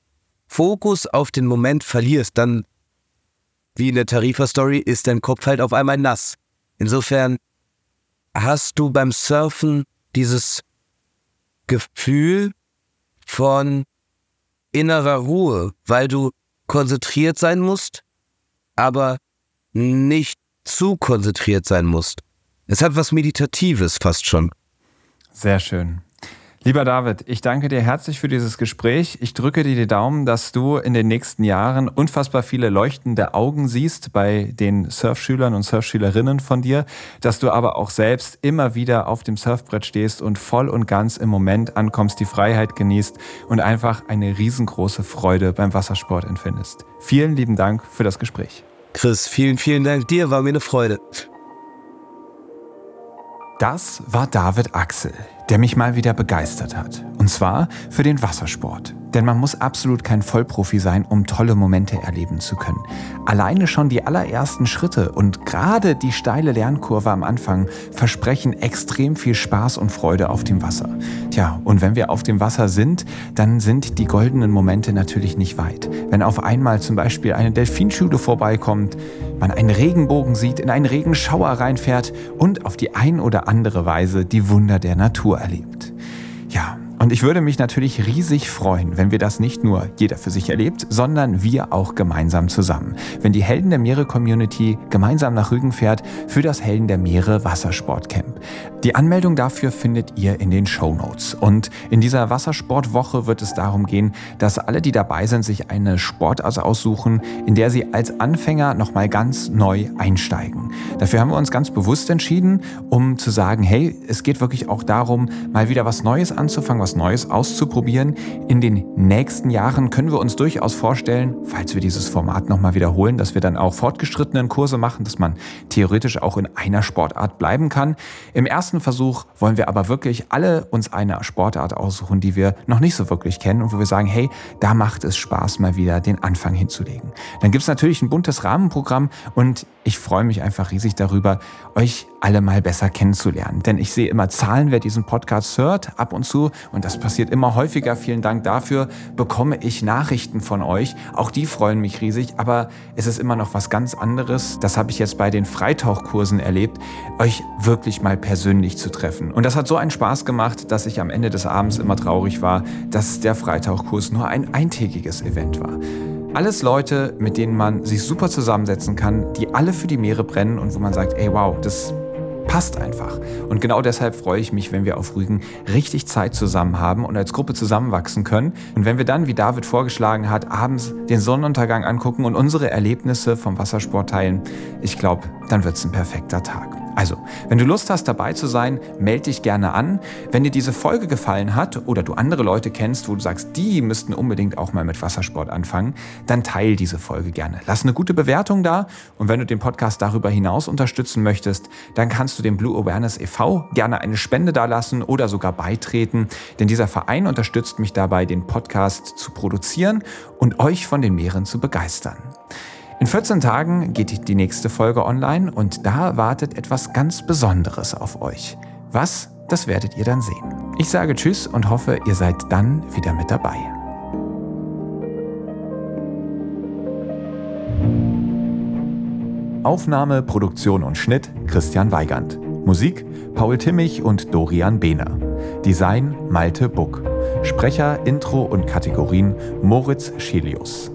Fokus auf den Moment verlierst, dann, wie in der Tarifa-Story, ist dein Kopf halt auf einmal nass. Insofern hast du beim Surfen dieses Gefühl von innerer Ruhe, weil du konzentriert sein musst, aber nicht zu konzentriert sein musst. Es hat was Meditatives fast schon. Sehr schön. Lieber David, ich danke dir herzlich für dieses Gespräch. Ich drücke dir die Daumen, dass du in den nächsten Jahren unfassbar viele leuchtende Augen siehst bei den Surfschülern und Surfschülerinnen von dir, dass du aber auch selbst immer wieder auf dem Surfbrett stehst und voll und ganz im Moment ankommst, die Freiheit genießt und einfach eine riesengroße Freude beim Wassersport empfindest. Vielen lieben Dank für das Gespräch. Chris, vielen, vielen Dank dir, war mir eine Freude. Das war David Axel der mich mal wieder begeistert hat. Und zwar für den Wassersport. Denn man muss absolut kein Vollprofi sein, um tolle Momente erleben zu können. Alleine schon die allerersten Schritte und gerade die steile Lernkurve am Anfang versprechen extrem viel Spaß und Freude auf dem Wasser. Tja, und wenn wir auf dem Wasser sind, dann sind die goldenen Momente natürlich nicht weit. Wenn auf einmal zum Beispiel eine Delfinschule vorbeikommt, man einen Regenbogen sieht, in einen Regenschauer reinfährt und auf die ein oder andere Weise die Wunder der Natur erlebt. Ja, Und ich würde mich natürlich riesig freuen, wenn wir das nicht nur jeder für sich erlebt, sondern wir auch gemeinsam zusammen. Wenn die Helden der Meere Community gemeinsam nach Rügen fährt für das Helden der Meere Wassersportcamp. Die Anmeldung dafür findet ihr in den Show Notes. Und in dieser Wassersportwoche wird es darum gehen, dass alle, die dabei sind, sich eine Sportart aussuchen, in der sie als Anfänger nochmal ganz neu einsteigen. Dafür haben wir uns ganz bewusst entschieden, um zu sagen, hey, es geht wirklich auch darum, mal wieder was Neues anzufangen, was Neues auszuprobieren. In den nächsten Jahren können wir uns durchaus vorstellen, falls wir dieses Format nochmal wiederholen, dass wir dann auch fortgeschrittenen Kurse machen, dass man theoretisch auch in einer Sportart bleiben kann. Im ersten Versuch wollen wir aber wirklich alle uns eine Sportart aussuchen, die wir noch nicht so wirklich kennen und wo wir sagen, hey, da macht es Spaß, mal wieder den Anfang hinzulegen. Dann gibt es natürlich ein buntes Rahmenprogramm und ich freue mich einfach riesig darüber, euch alle mal besser kennenzulernen. Denn ich sehe immer Zahlen, wer diesen Podcast hört, ab und zu, und das passiert immer häufiger. Vielen Dank dafür. Bekomme ich Nachrichten von euch. Auch die freuen mich riesig, aber es ist immer noch was ganz anderes. Das habe ich jetzt bei den Freitauchkursen erlebt, euch wirklich mal persönlich zu treffen. Und das hat so einen Spaß gemacht, dass ich am Ende des Abends immer traurig war, dass der Freitauchkurs nur ein eintägiges Event war. Alles Leute, mit denen man sich super zusammensetzen kann, die alle für die Meere brennen und wo man sagt, ey wow, das passt einfach. Und genau deshalb freue ich mich, wenn wir auf Rügen richtig Zeit zusammen haben und als Gruppe zusammenwachsen können. Und wenn wir dann, wie David vorgeschlagen hat, abends den Sonnenuntergang angucken und unsere Erlebnisse vom Wassersport teilen, ich glaube, dann wird es ein perfekter Tag. Also, wenn du Lust hast, dabei zu sein, melde dich gerne an. Wenn dir diese Folge gefallen hat oder du andere Leute kennst, wo du sagst, die müssten unbedingt auch mal mit Wassersport anfangen, dann teile diese Folge gerne. Lass eine gute Bewertung da und wenn du den Podcast darüber hinaus unterstützen möchtest, dann kannst du dem Blue Awareness e.V. gerne eine Spende dalassen oder sogar beitreten, denn dieser Verein unterstützt mich dabei, den Podcast zu produzieren und euch von den Meeren zu begeistern. In 14 Tagen geht die nächste Folge online und da wartet etwas ganz Besonderes auf euch. Was, das werdet ihr dann sehen. Ich sage Tschüss und hoffe, ihr seid dann wieder mit dabei. Aufnahme, Produktion und Schnitt Christian Weigand. Musik Paul Timmich und Dorian Behner. Design Malte Buck. Sprecher, Intro und Kategorien Moritz Schelius.